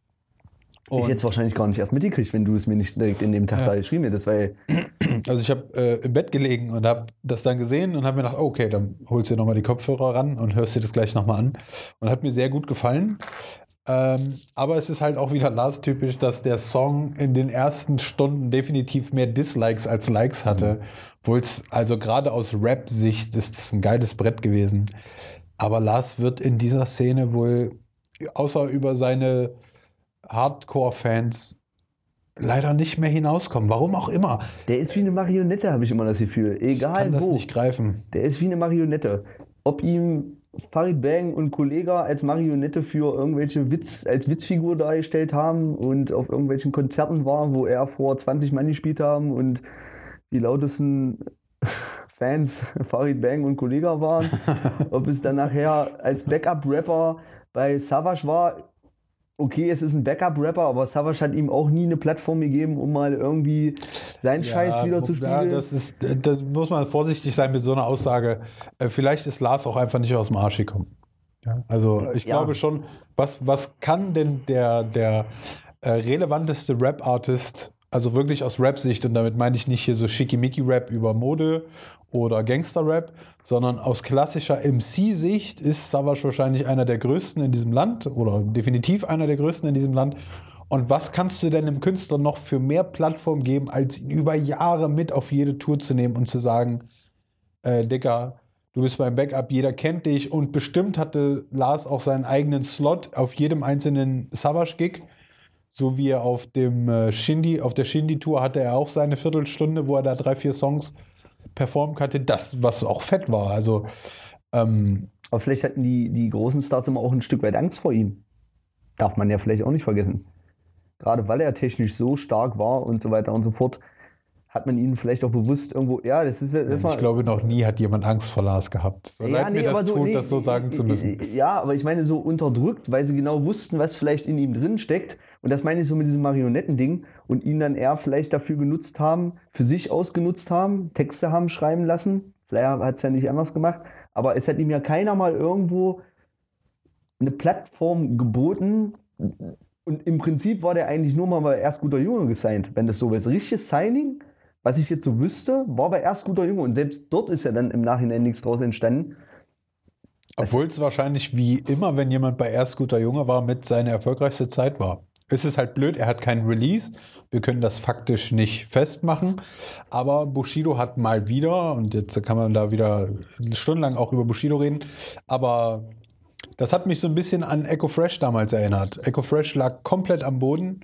Ich hätte es wahrscheinlich gar nicht erst mitgekriegt, wenn du es mir nicht direkt in dem Tag ja. da geschrieben hättest, weil. Also ich habe äh, im Bett gelegen und habe das dann gesehen und habe mir gedacht, okay, dann holst du dir nochmal die Kopfhörer ran und hörst dir das gleich nochmal an. Und hat mir sehr gut gefallen. Ähm, aber es ist halt auch wieder Lars-typisch, dass der Song in den ersten Stunden definitiv mehr Dislikes als Likes hatte. Mhm. Obwohl es, also gerade aus Rap-Sicht ist es ein geiles Brett gewesen. Aber Lars wird in dieser Szene wohl, außer über seine Hardcore-Fans, leider nicht mehr hinauskommen. Warum auch immer. Der ist wie eine Marionette, habe ich immer das Gefühl. Egal ich kann wo. das nicht greifen. Der ist wie eine Marionette. Ob ihm Farid Bang und Kollega als Marionette für irgendwelche Witz, als Witzfigur dargestellt haben und auf irgendwelchen Konzerten war, wo er vor 20 Mann gespielt haben und die lautesten Fans Farid Bang und Kollega waren. Ob es dann nachher als Backup-Rapper bei Savage war, okay, es ist ein Backup-Rapper, aber Savage hat ihm auch nie eine Plattform gegeben, um mal irgendwie seinen ja, Scheiß wieder zu spielen. Ja, das, ist, das muss man vorsichtig sein mit so einer Aussage. Äh, vielleicht ist Lars auch einfach nicht aus dem Arsch gekommen. Ja, also ich ja. glaube schon, was, was kann denn der, der äh, relevanteste Rap-Artist, also wirklich aus Rap-Sicht, und damit meine ich nicht hier so Schickimicki-Rap über Mode oder Gangster-Rap, sondern aus klassischer MC-Sicht ist Savage wahrscheinlich einer der größten in diesem Land oder definitiv einer der größten in diesem Land. Und was kannst du denn dem Künstler noch für mehr Plattform geben, als ihn über Jahre mit auf jede Tour zu nehmen und zu sagen, äh, Dicker, du bist beim Backup, jeder kennt dich und bestimmt hatte Lars auch seinen eigenen Slot auf jedem einzelnen Savage-Gig. So wie er auf dem äh, Shindy, auf der Shindy-Tour hatte er auch seine Viertelstunde, wo er da drei, vier Songs performt hatte, das, was auch fett war. Also, ähm, Aber vielleicht hatten die, die großen Stars immer auch ein Stück weit Angst vor ihm. Darf man ja vielleicht auch nicht vergessen. Gerade weil er technisch so stark war und so weiter und so fort, hat man ihn vielleicht auch bewusst irgendwo, ja, das ist das Ich glaube, noch nie hat jemand Angst vor Lars gehabt. So ja, leid nee, mir das tut, nee, das so sagen zu müssen. Ja, aber ich meine, so unterdrückt, weil sie genau wussten, was vielleicht in ihm drin steckt. Und das meine ich so mit diesem Marionettending und ihn dann eher vielleicht dafür genutzt haben, für sich ausgenutzt haben, Texte haben schreiben lassen, Flair hat es ja nicht anders gemacht, aber es hat ihm ja keiner mal irgendwo eine Plattform geboten. Und im Prinzip war der eigentlich nur mal bei erst guter Junge gesigned, wenn das so ist. Richtiges Signing, was ich jetzt so wüsste, war bei erst guter Junge. Und selbst dort ist ja dann im Nachhinein nichts draus entstanden. Obwohl es wahrscheinlich wie immer, wenn jemand bei erst guter Junge war, mit seiner erfolgreichste Zeit war. Es ist halt blöd, er hat keinen Release. Wir können das faktisch nicht festmachen. Aber Bushido hat mal wieder, und jetzt kann man da wieder stundenlang auch über Bushido reden, aber das hat mich so ein bisschen an Echo Fresh damals erinnert. Echo Fresh lag komplett am Boden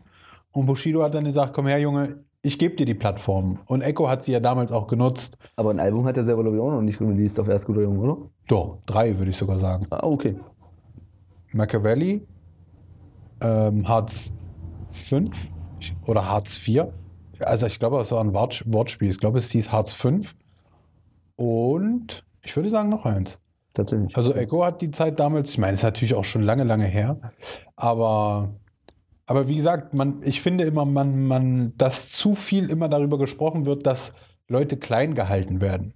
und Bushido hat dann gesagt: Komm her, Junge, ich gebe dir die Plattform. Und Echo hat sie ja damals auch genutzt. Aber ein Album hat er selber, glaube ich, auch noch nicht released auf erst guter Junge, oder? Doch, drei würde ich sogar sagen. Ah, okay. Machiavelli, ähm, Hartz 5 oder Hartz 4. Also ich glaube, es war ein Wort, Wortspiel. Ich glaube, es hieß Hartz 5. Und ich würde sagen noch eins. Tatsächlich. Also Echo hat die Zeit damals, ich meine, es ist natürlich auch schon lange, lange her, aber, aber wie gesagt, man, ich finde immer, man, man, dass zu viel immer darüber gesprochen wird, dass Leute klein gehalten werden.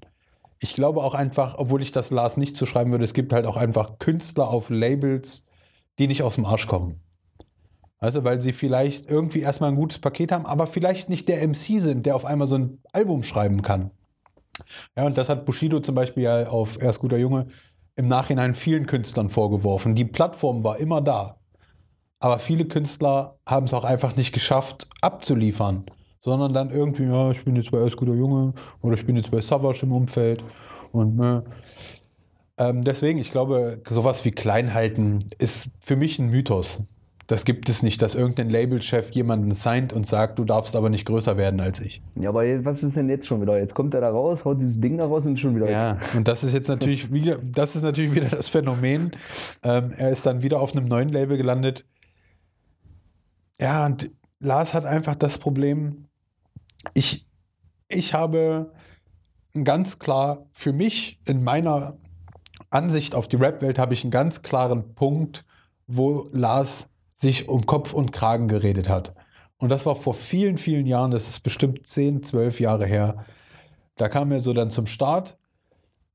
Ich glaube auch einfach, obwohl ich das Lars nicht zu schreiben würde, es gibt halt auch einfach Künstler auf Labels, die nicht aus dem Arsch kommen. Also, weil sie vielleicht irgendwie erstmal ein gutes Paket haben, aber vielleicht nicht der MC sind, der auf einmal so ein Album schreiben kann. Ja, und das hat Bushido zum Beispiel ja auf Erst guter Junge im Nachhinein vielen Künstlern vorgeworfen. Die Plattform war immer da. Aber viele Künstler haben es auch einfach nicht geschafft, abzuliefern. Sondern dann irgendwie, ja, ich bin jetzt bei Erst guter Junge oder ich bin jetzt bei Savage im Umfeld. Und ne. ähm, deswegen, ich glaube, sowas wie Kleinhalten ist für mich ein Mythos. Das gibt es nicht, dass irgendein Labelchef jemanden signed und sagt, du darfst aber nicht größer werden als ich. Ja, aber jetzt, was ist denn jetzt schon wieder? Jetzt kommt er da raus, haut dieses Ding da raus und ist schon wieder Ja, und das ist jetzt natürlich wieder, das ist natürlich wieder das Phänomen. Ähm, er ist dann wieder auf einem neuen Label gelandet. Ja, und Lars hat einfach das Problem, ich, ich habe ganz klar für mich in meiner Ansicht auf die Rap-Welt habe ich einen ganz klaren Punkt, wo Lars sich um Kopf und Kragen geredet hat. Und das war vor vielen, vielen Jahren, das ist bestimmt 10, 12 Jahre her. Da kam er so dann zum Start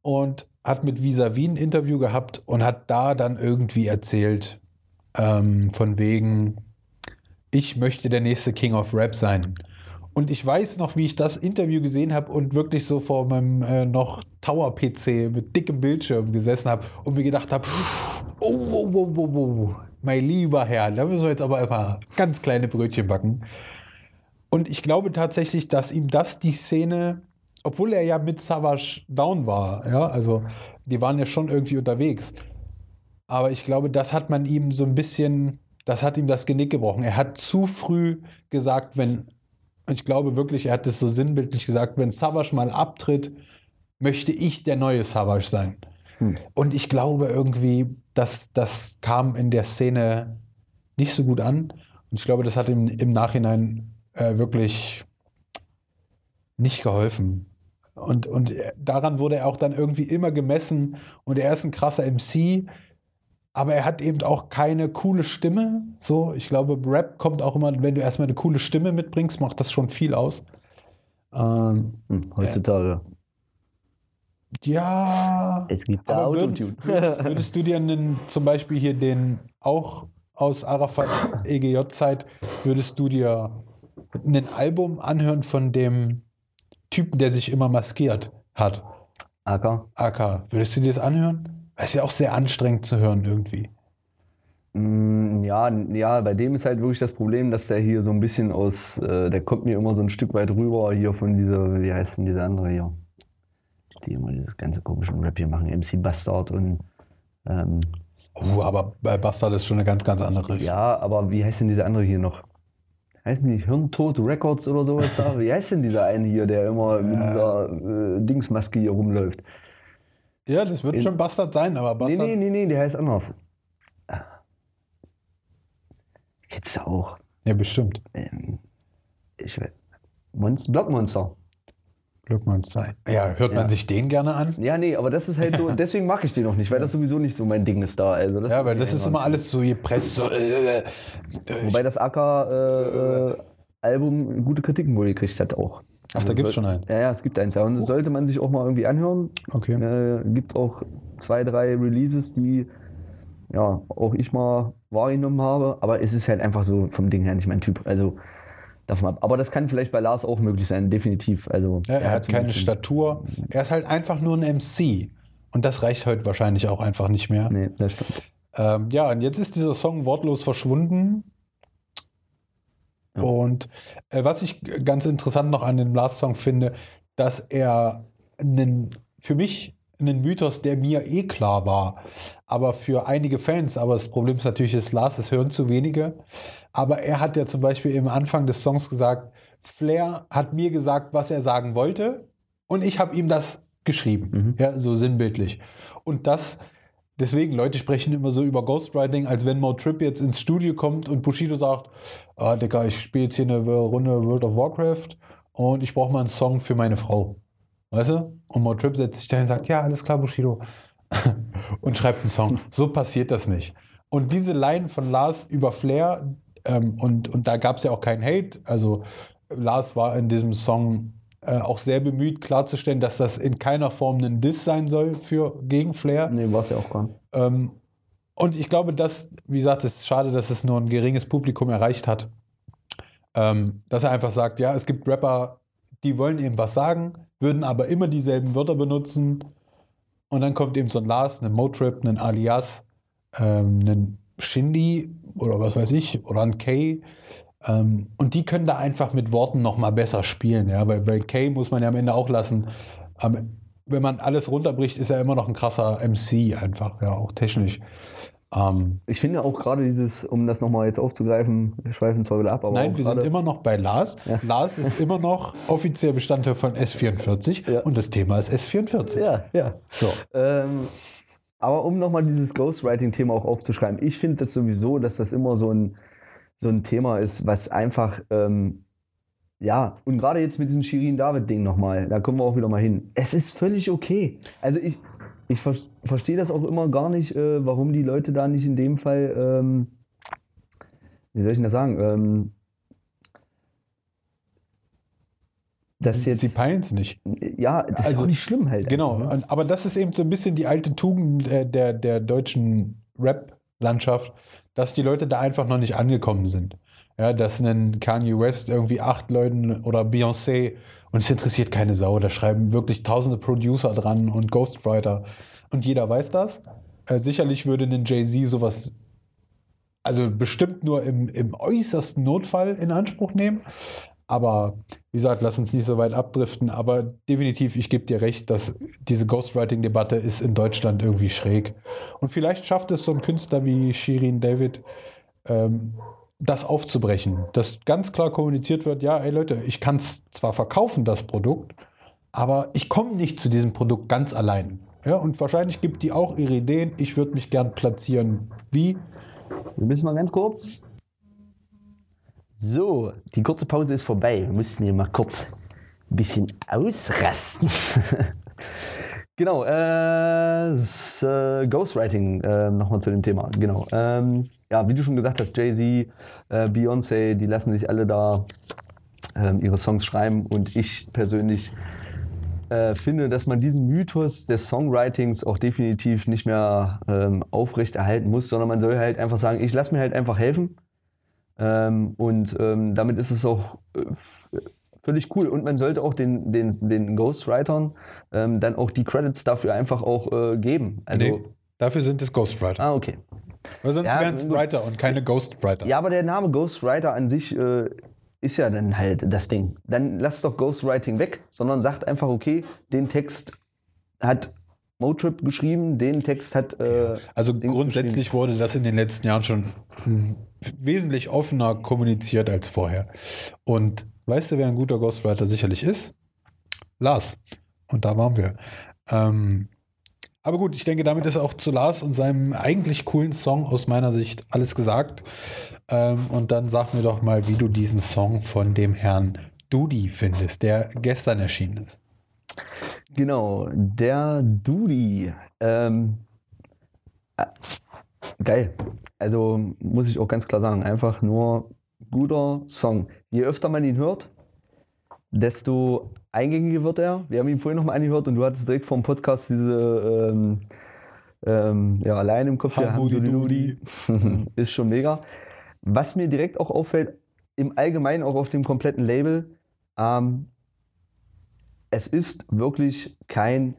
und hat mit Visavi ein Interview gehabt und hat da dann irgendwie erzählt, ähm, von wegen, ich möchte der nächste King of Rap sein. Und ich weiß noch, wie ich das Interview gesehen habe und wirklich so vor meinem äh, noch Tower-PC mit dickem Bildschirm gesessen habe und mir gedacht habe, oh, oh, oh, oh, oh, mein lieber Herr, da müssen wir jetzt aber ein paar ganz kleine Brötchen backen. Und ich glaube tatsächlich, dass ihm das die Szene, obwohl er ja mit Savage down war, ja, also die waren ja schon irgendwie unterwegs. Aber ich glaube, das hat man ihm so ein bisschen, das hat ihm das Genick gebrochen. Er hat zu früh gesagt, wenn, ich glaube wirklich, er hat es so sinnbildlich gesagt, wenn Savage mal abtritt, möchte ich der neue Savage sein. Hm. Und ich glaube irgendwie, dass das kam in der Szene nicht so gut an. Und ich glaube, das hat ihm im Nachhinein äh, wirklich nicht geholfen. Und, und daran wurde er auch dann irgendwie immer gemessen. Und er ist ein krasser MC, aber er hat eben auch keine coole Stimme. So, ich glaube, Rap kommt auch immer, wenn du erstmal eine coole Stimme mitbringst, macht das schon viel aus. Ähm, hm, heutzutage. Ja. Es gibt da Autotune. Würd, würdest du dir einen, zum Beispiel hier den auch aus Arafat EGJ-Zeit, würdest du dir ein Album anhören von dem Typen, der sich immer maskiert hat? AK. AK. Würdest du dir das anhören? Das ist ja auch sehr anstrengend zu hören irgendwie. Mm, ja, ja, bei dem ist halt wirklich das Problem, dass der hier so ein bisschen aus, äh, der kommt mir immer so ein Stück weit rüber hier von dieser, wie heißt denn diese andere hier? Die immer dieses ganze komische Rap hier machen, MC Bastard und. Ähm, uh, aber bei Bastard ist schon eine ganz, ganz andere Richtung. Ja, aber wie heißt denn diese andere hier noch? Heißen die Hirntod Records oder sowas da? Wie heißt denn dieser eine hier, der immer mit dieser äh, Dingsmaske hier rumläuft? Ja, das wird In, schon Bastard sein, aber Bastard. Nee, nee, nee, nee, der heißt anders. Kennst du auch? Ja, bestimmt. Ähm, ich, Monster, Blockmonster. Glückmonster. Ja, hört man sich den gerne an? Ja, nee, aber das ist halt so, deswegen mache ich den noch nicht, weil das sowieso nicht so mein Ding ist da. Also ja, weil das ist immer alles so gepresst. So, äh, äh, Wobei das AK-Album äh, gute Kritiken wohl gekriegt hat auch. Ach, da gibt es schon einen. Ja, ja, es gibt eins. Ja, und das sollte man sich auch mal irgendwie anhören. Okay. Äh, gibt auch zwei, drei Releases, die ja auch ich mal wahrgenommen habe. Aber es ist halt einfach so vom Ding her nicht mein Typ. Also davon ab. Aber das kann vielleicht bei Lars auch möglich sein, definitiv. Also Ja, er hat so ein keine Statur. Er ist halt einfach nur ein MC. Und das reicht heute wahrscheinlich auch einfach nicht mehr. Nee, das stimmt. Ähm, ja, und jetzt ist dieser Song wortlos verschwunden. Ja. Und äh, was ich ganz interessant noch an dem Last-Song finde, dass er einen, für mich einen Mythos, der mir eh klar war, aber für einige Fans, aber das Problem ist natürlich, dass Lars, es hören zu wenige, aber er hat ja zum Beispiel im Anfang des Songs gesagt, Flair hat mir gesagt, was er sagen wollte und ich habe ihm das geschrieben, Mhm. ja, so sinnbildlich. Und das Deswegen, Leute sprechen immer so über Ghostwriting, als wenn Mo Trip jetzt ins Studio kommt und Bushido sagt, ah, Digga, ich spiele jetzt hier eine Runde World of Warcraft und ich brauche mal einen Song für meine Frau. Weißt du? Und Mo Trip setzt sich dahin und sagt, ja, alles klar, Bushido. und schreibt einen Song. So passiert das nicht. Und diese Line von Lars über Flair, ähm, und, und da gab es ja auch keinen Hate, also Lars war in diesem Song äh, auch sehr bemüht klarzustellen, dass das in keiner Form ein Diss sein soll für gegen Flair. Nee, war es ja auch gar nicht. Ähm, und ich glaube, dass, wie gesagt, es ist schade, dass es nur ein geringes Publikum erreicht hat. Ähm, dass er einfach sagt, ja, es gibt Rapper, die wollen eben was sagen, würden aber immer dieselben Wörter benutzen. Und dann kommt eben so ein Lars, ein Motrip, ein Alias, ähm, ein Shindy oder was weiß ich, oder ein K. Ähm, und die können da einfach mit Worten noch mal besser spielen, ja, weil bei K muss man ja am Ende auch lassen. Ähm, wenn man alles runterbricht, ist er immer noch ein krasser MC einfach, ja, auch technisch. Ähm, Ich finde auch gerade dieses, um das nochmal jetzt aufzugreifen, wir schweifen zwar wieder ab, aber nein, wir sind immer noch bei Lars. Ja. Lars ist immer noch offiziell Bestandteil von S44 Ja. und das Thema ist S44. Ja, ja. So. Ähm, aber um nochmal dieses Ghostwriting-Thema auch aufzuschreiben, ich finde das sowieso, dass das immer so ein, so ein Thema ist, was einfach, ähm, ja, und gerade jetzt mit diesem Shirin-David-Ding nochmal, da kommen wir auch wieder mal hin. Es ist völlig okay. Also ich, ich ver verstehe das auch immer gar nicht, äh, warum die Leute da nicht in dem Fall, ähm, wie soll ich denn das sagen, ähm, das jetzt, Sie peilen es nicht. ja, das ist Also, auch nicht schlimm halt. Genau, ne? aber das ist eben so ein bisschen die alte Tugend der, der, der deutschen Rap-Landschaft, dass die Leute da einfach noch nicht angekommen sind. Ja, dass ein Kanye West irgendwie acht Leuten oder Beyoncé und es interessiert keine Sau, da schreiben wirklich tausende Producer dran und Ghostwriter und jeder weiß das. Äh, sicherlich würde ein Jay-Z sowas, also bestimmt nur im, im äußersten Notfall in Anspruch nehmen. Aber wie gesagt, lass uns nicht so weit abdriften. Aber definitiv, ich gebe dir recht, dass diese Ghostwriting-Debatte ist in Deutschland irgendwie schräg. Und vielleicht schafft es so ein Künstler wie Shirin David, ähm, das aufzubrechen. Dass ganz klar kommuniziert wird, ja, ey Leute, ich kann es zwar verkaufen, das Produkt, aber ich komme nicht zu diesem Produkt ganz allein. Ja, und wahrscheinlich gibt die auch ihre Ideen. Ich würde mich gern platzieren. Wie? Wir müssen mal ganz kurz. So, die kurze Pause ist vorbei. Wir mussten hier mal kurz ein bisschen ausrasten. genau, äh, äh, Ghostwriting, äh, nochmal zu dem Thema. Genau. Ähm, ja, wie du schon gesagt hast, Jay-Z, äh, Beyoncé, die lassen sich alle da ähm, ihre Songs schreiben und ich persönlich äh, finde, dass man diesen Mythos des Songwritings auch definitiv nicht mehr ähm, aufrechterhalten muss, sondern man soll halt einfach sagen, ich lasse mir halt einfach helfen. Ähm, und ähm, damit ist es auch äh, völlig cool. Und man sollte auch den, den, den Ghostwritern ähm, dann auch die Credits dafür einfach auch äh, geben. Also, Nee, dafür sind es Ghostwriter. Ah, okay. Weil sonst Ja, wären es. Writer und keine Ghostwriter. Ja, aber der Name Ghostwriter an sich äh, ist ja dann halt das Ding. Dann lasst doch Ghostwriting weg, sondern sagt einfach, okay, den Text hat Motrip geschrieben, den Text hat. Äh, Also Dings grundsätzlich wurde das in den letzten Jahren schon wesentlich offener kommuniziert als vorher. Und weißt du, wer ein guter Ghostwriter sicherlich ist? Lars. Und da waren wir. Ähm, aber gut, ich denke, damit ist auch zu Lars und seinem eigentlich coolen Song aus meiner Sicht alles gesagt. Ähm, und dann sag mir doch mal, wie du diesen Song von dem Herrn Dudi findest, der gestern erschienen ist. Genau, der Dudi. Ähm, äh, geil. Also muss ich auch ganz klar sagen, einfach nur guter Song. Je öfter man ihn hört, desto eingängiger wird er. Wir haben ihn vorhin nochmal angehört und du hattest direkt vom Podcast diese ähm, ähm, ja, allein im Kopf. hier, Hamdudi ist schon mega. Was mir direkt auch auffällt, im Allgemeinen auch auf dem kompletten Label, ähm, es ist wirklich kein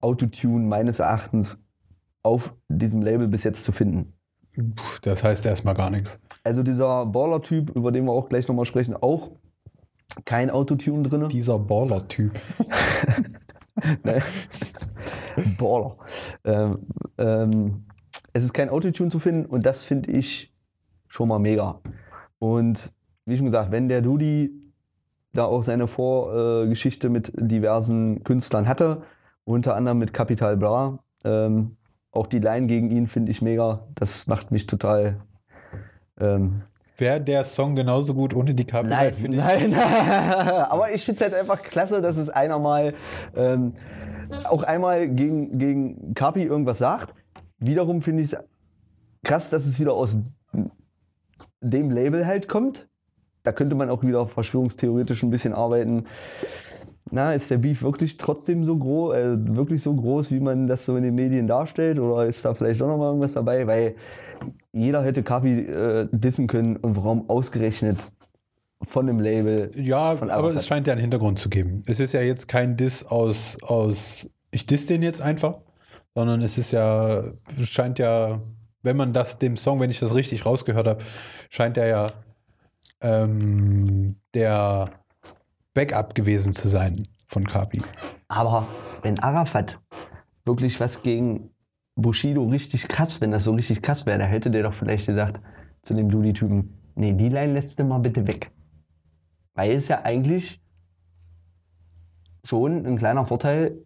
Autotune meines Erachtens auf diesem Label bis jetzt zu finden. Das heißt erstmal gar nichts. Also dieser Baller-Typ, über den wir auch gleich nochmal sprechen, auch kein Autotune drin. Dieser Baller-Typ. Baller. Ähm, ähm, es ist kein Autotune zu finden und das finde ich schon mal mega. Und wie schon gesagt, wenn der Dudi da auch seine Vorgeschichte mit diversen Künstlern hatte, unter anderem mit Capital Bra, ähm, auch die Line gegen ihn finde ich mega. Das macht mich total. Ähm, Wäre der Song genauso gut ohne die nein, Copyright, finde ich. nein. Aber ich finde es halt einfach klasse, dass es einer mal ähm, auch einmal gegen, gegen Kapi irgendwas sagt. Wiederum finde ich es krass, dass es wieder aus dem Label halt kommt. Da könnte man auch wieder verschwörungstheoretisch ein bisschen arbeiten. Na, ist der Beef wirklich trotzdem so groß, äh, wirklich so groß, wie man das so in den Medien darstellt? Oder ist da vielleicht doch noch mal irgendwas dabei? Weil jeder hätte Kapi äh, dissen können und warum ausgerechnet von dem Label. Ja, aber es scheint ja einen Hintergrund zu geben. Es ist ja jetzt kein Diss aus, aus ich diss den jetzt einfach, sondern es ist ja, es scheint ja, wenn man das dem Song, wenn ich das richtig rausgehört habe, scheint er ja ähm, der Backup gewesen zu sein von Kapi. Aber wenn Arafat wirklich was gegen Bushido richtig krass, wenn das so richtig krass wäre, da hätte der doch vielleicht gesagt zu dem Dudi-Typen, nee, die Line lässt du mal bitte weg. Weil es ja eigentlich schon ein kleiner Vorteil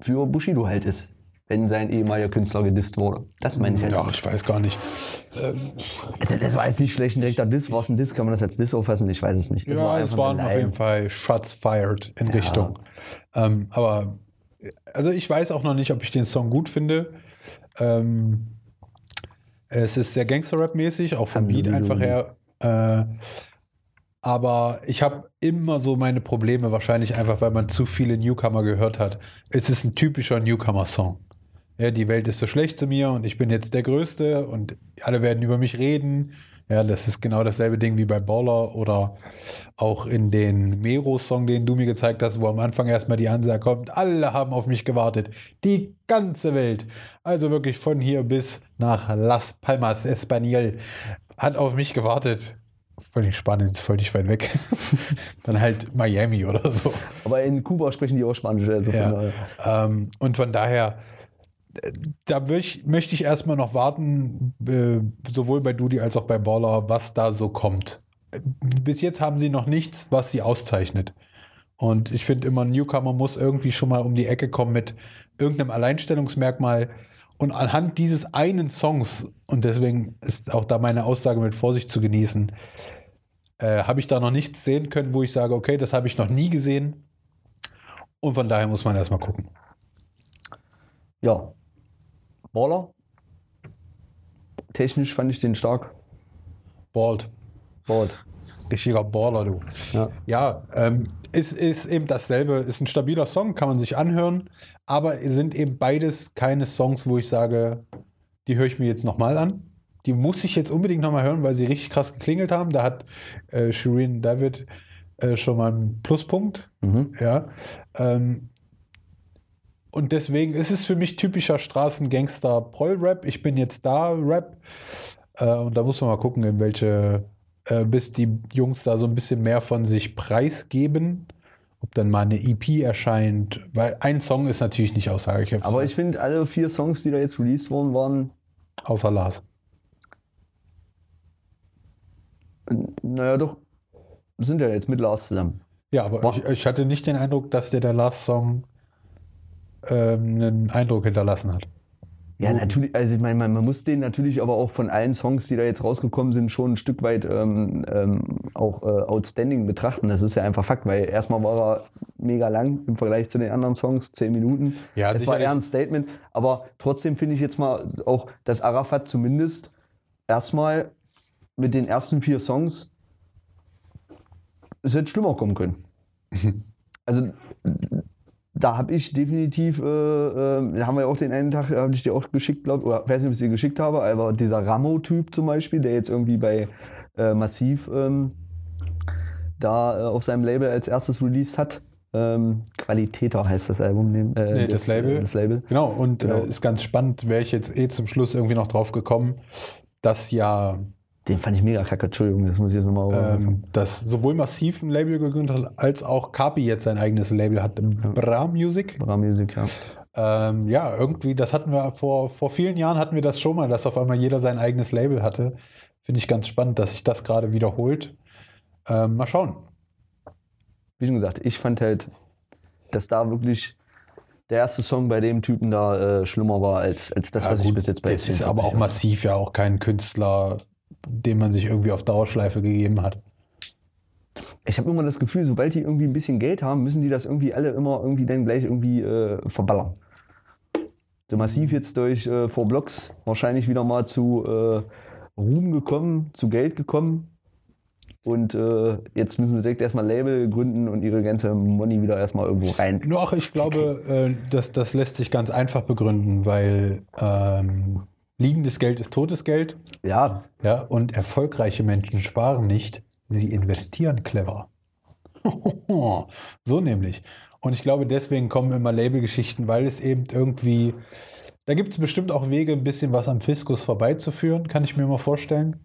für Bushido halt ist, wenn sein ehemaliger Künstler gedisst wurde. Das meine ich halt. Ja, ich weiß gar nicht. Also das war jetzt nicht schlecht ein direkter Diss. War es ein Diss? Kann man das als Diss auffassen? Ich weiß es nicht. Ja, es einfach waren auf jeden. Fall Shots fired in Ja. Richtung. Ähm, aber also ich weiß auch noch nicht, ob ich den Song gut finde. Ähm, es ist sehr Gangster-Rap-mäßig, auch vom Beat einfach her. Äh, aber ich habe immer so meine Probleme, wahrscheinlich einfach, weil man zu viele Newcomer gehört hat. Es ist ein typischer Newcomer-Song. Ja, die Welt ist so schlecht zu mir und ich bin jetzt der Größte und alle werden über mich reden. Ja, das ist genau dasselbe Ding wie bei Baller oder auch in den Mero-Song, den du mir gezeigt hast, wo am Anfang erstmal die Ansage kommt, alle haben auf mich gewartet. Die ganze Welt. Also wirklich von hier bis nach Las Palmas Español hat auf mich gewartet. Völlig spannend, ist völlig weit weg. Dann halt Miami oder so. Aber in Kuba sprechen die auch Spanisch. Also von Ja. daher. Ähm, und von daher, da ich, möchte ich erstmal noch warten, äh, sowohl bei Dudi als auch bei Baller, was da so kommt. Bis jetzt haben sie noch nichts, was sie auszeichnet. Und ich finde immer, ein Newcomer muss irgendwie schon mal um die Ecke kommen mit irgendeinem Alleinstellungsmerkmal. Und anhand dieses einen Songs, und deswegen ist auch da meine Aussage mit Vorsicht zu genießen, äh, habe ich da noch nichts sehen können, wo ich sage, okay, das habe ich noch nie gesehen. Und von daher muss man erstmal gucken. Ja. Baller. Technisch fand ich den stark. Bald. Bald. Richtiger Baller, du. Ja. Ja, ähm, ist, ist eben dasselbe. Ist ein stabiler Song, kann man sich anhören. Aber sind eben beides keine Songs, wo ich sage, die höre ich mir jetzt nochmal an. Die muss ich jetzt unbedingt nochmal hören, weil sie richtig krass geklingelt haben. Da hat äh, Shireen David äh, schon mal einen Pluspunkt. Mhm. Ja. Ähm, und deswegen ist es für mich typischer Straßengangster-Proll-Rap. Ich bin jetzt da, Rap. Äh, und da muss man mal gucken, in welche, äh, bis die Jungs da so ein bisschen mehr von sich preisgeben. Ob dann mal eine EP erscheint. Weil ein Song ist natürlich nicht aussagekräftig. Aber ich finde, alle vier Songs, die da jetzt released wurden, waren, Außer Lars. naja, doch, sind ja jetzt mit Lars zusammen. Ja, aber ich, ich hatte nicht den Eindruck, dass der, der Last-Song ähm, einen Eindruck hinterlassen hat. Ja, natürlich, also ich meine, man, man muss den natürlich aber auch von allen Songs, die da jetzt rausgekommen sind, schon ein Stück weit ähm, ähm, auch äh, outstanding betrachten. Das ist ja einfach Fakt, weil erstmal war er mega lang im Vergleich zu den anderen Songs, zehn Minuten. Ja, es war eher ein Statement, aber trotzdem finde ich jetzt mal auch, dass Arafat zumindest erstmal mit den ersten vier Songs es hätte schlimmer kommen können. Also da habe ich definitiv, äh, äh, da haben wir ja auch den einen Tag, habe ich dir auch geschickt, glaube oder weiß nicht, ob ich dir geschickt habe, aber dieser Ramo-Typ zum Beispiel, der jetzt irgendwie bei äh, Massiv ähm, da äh, auf seinem Label als erstes released hat. Ähm, Qualitäter heißt das Album. Äh, nee, das, das, Label. das Label. Genau, und genau. Äh, ist ganz spannend, wäre ich jetzt eh zum Schluss irgendwie noch drauf gekommen, dass ja den fand ich mega kacke, Entschuldigung, das muss ich jetzt nochmal ähm, Dass sowohl Massiv ein Label gegründet hat, als auch Kapi jetzt sein eigenes Label hat. Bra Music. Bra Music, ja. Ähm, ja, irgendwie, das hatten wir vor, vor vielen Jahren hatten wir das schon mal, dass auf einmal jeder sein eigenes Label hatte. Finde ich ganz spannend, dass sich das gerade wiederholt. Ähm, mal schauen. Wie schon gesagt, ich fand halt, dass da wirklich der erste Song bei dem Typen da äh, schlimmer war als, als das, ja, was gut, ich bis jetzt bei Das ist aber auch massiv ja auch kein Künstler, den man sich irgendwie auf Dauerschleife gegeben hat. Ich habe immer das Gefühl, sobald die irgendwie ein bisschen Geld haben, müssen die das irgendwie alle immer irgendwie dann gleich irgendwie äh, verballern. So massiv jetzt durch äh, Four Blocks wahrscheinlich wieder mal zu äh, Ruhm gekommen, zu Geld gekommen. Und äh, jetzt müssen sie direkt erstmal Label gründen und ihre ganze Money wieder erstmal irgendwo rein. Nur auch ich glaube, äh, das, das lässt sich ganz einfach begründen, weil ähm, Liegendes Geld ist totes Geld. Ja. Ja, und erfolgreiche Menschen sparen nicht, sie investieren clever. so nämlich. Und ich glaube, deswegen kommen immer Labelgeschichten, weil es eben irgendwie, da gibt es bestimmt auch Wege, ein bisschen was am Fiskus vorbeizuführen, kann ich mir mal vorstellen.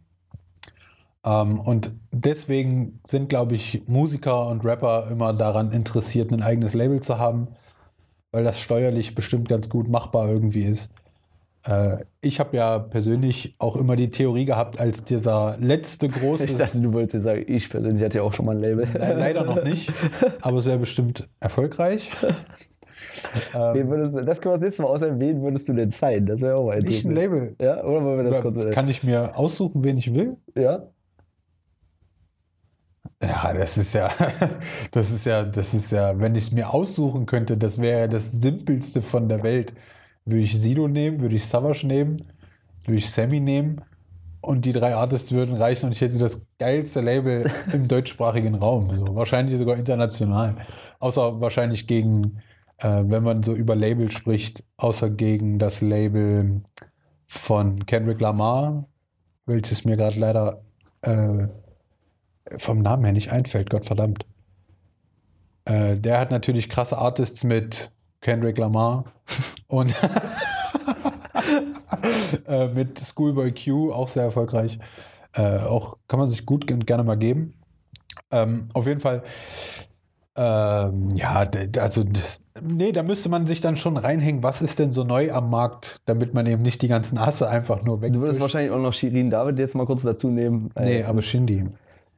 Ähm, und deswegen sind, glaube ich, Musiker und Rapper immer daran interessiert, ein eigenes Label zu haben, weil das steuerlich bestimmt ganz gut machbar irgendwie ist. Äh, ich habe ja persönlich auch immer die Theorie gehabt, als dieser letzte große. Ich dachte, du wolltest sagen, ich persönlich hatte ja auch schon mal ein Label. Nein, leider noch nicht, aber es wäre bestimmt erfolgreich. Wen würdest du, das können wir das nächste Mal auswählen. Wen würdest du denn sein? Das wäre auch ein Ich ein Label. Ja, oder wollen wir das kurz Kann ich mir aussuchen, wen ich will? Ja. Ja, das ist ja, das ist ja, das ist ja, wenn ich es mir aussuchen könnte, das wäre ja das Simpelste von der Welt. Würde ich Sido nehmen, würde ich Savage nehmen, würde ich Sammy nehmen und die drei Artists würden reichen und ich hätte das geilste Label im deutschsprachigen Raum. Also wahrscheinlich sogar international. Außer wahrscheinlich gegen, äh, wenn man so über Label spricht, außer gegen das Label von Kendrick Lamar, welches mir gerade leider äh, vom Namen her nicht einfällt, Gott verdammt. Äh, der hat natürlich krasse Artists mit Kendrick Lamar und äh, mit Schoolboy Q auch sehr erfolgreich. Äh, auch kann man sich gut und gerne mal geben. Ähm, auf jeden Fall, ähm, ja, also nee, da müsste man sich dann schon reinhängen, was ist denn so neu am Markt, damit man eben nicht die ganzen Asse einfach nur weg. Du würdest wahrscheinlich auch noch Shirin David jetzt mal kurz dazu nehmen. Nee, aber Shindy.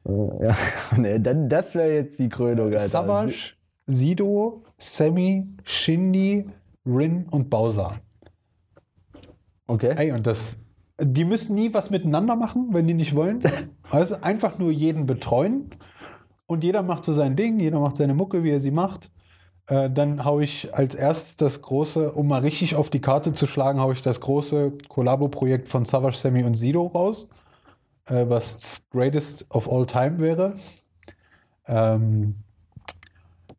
Äh, ja, nee, dann, das wäre jetzt die Krönung. Alter. Savage, Sido, Sammy, Shindy, Rin und Bowser. Okay. Ey, und das, die müssen nie was miteinander machen, wenn die nicht wollen. Also einfach nur jeden betreuen und jeder macht so sein Ding, jeder macht seine Mucke, wie er sie macht. Äh, dann haue ich als erstes das große, um mal richtig auf die Karte zu schlagen, haue ich das große Kollabo-Projekt von Savage, Sammy und Sido raus, äh, was Greatest of All Time wäre. Ähm,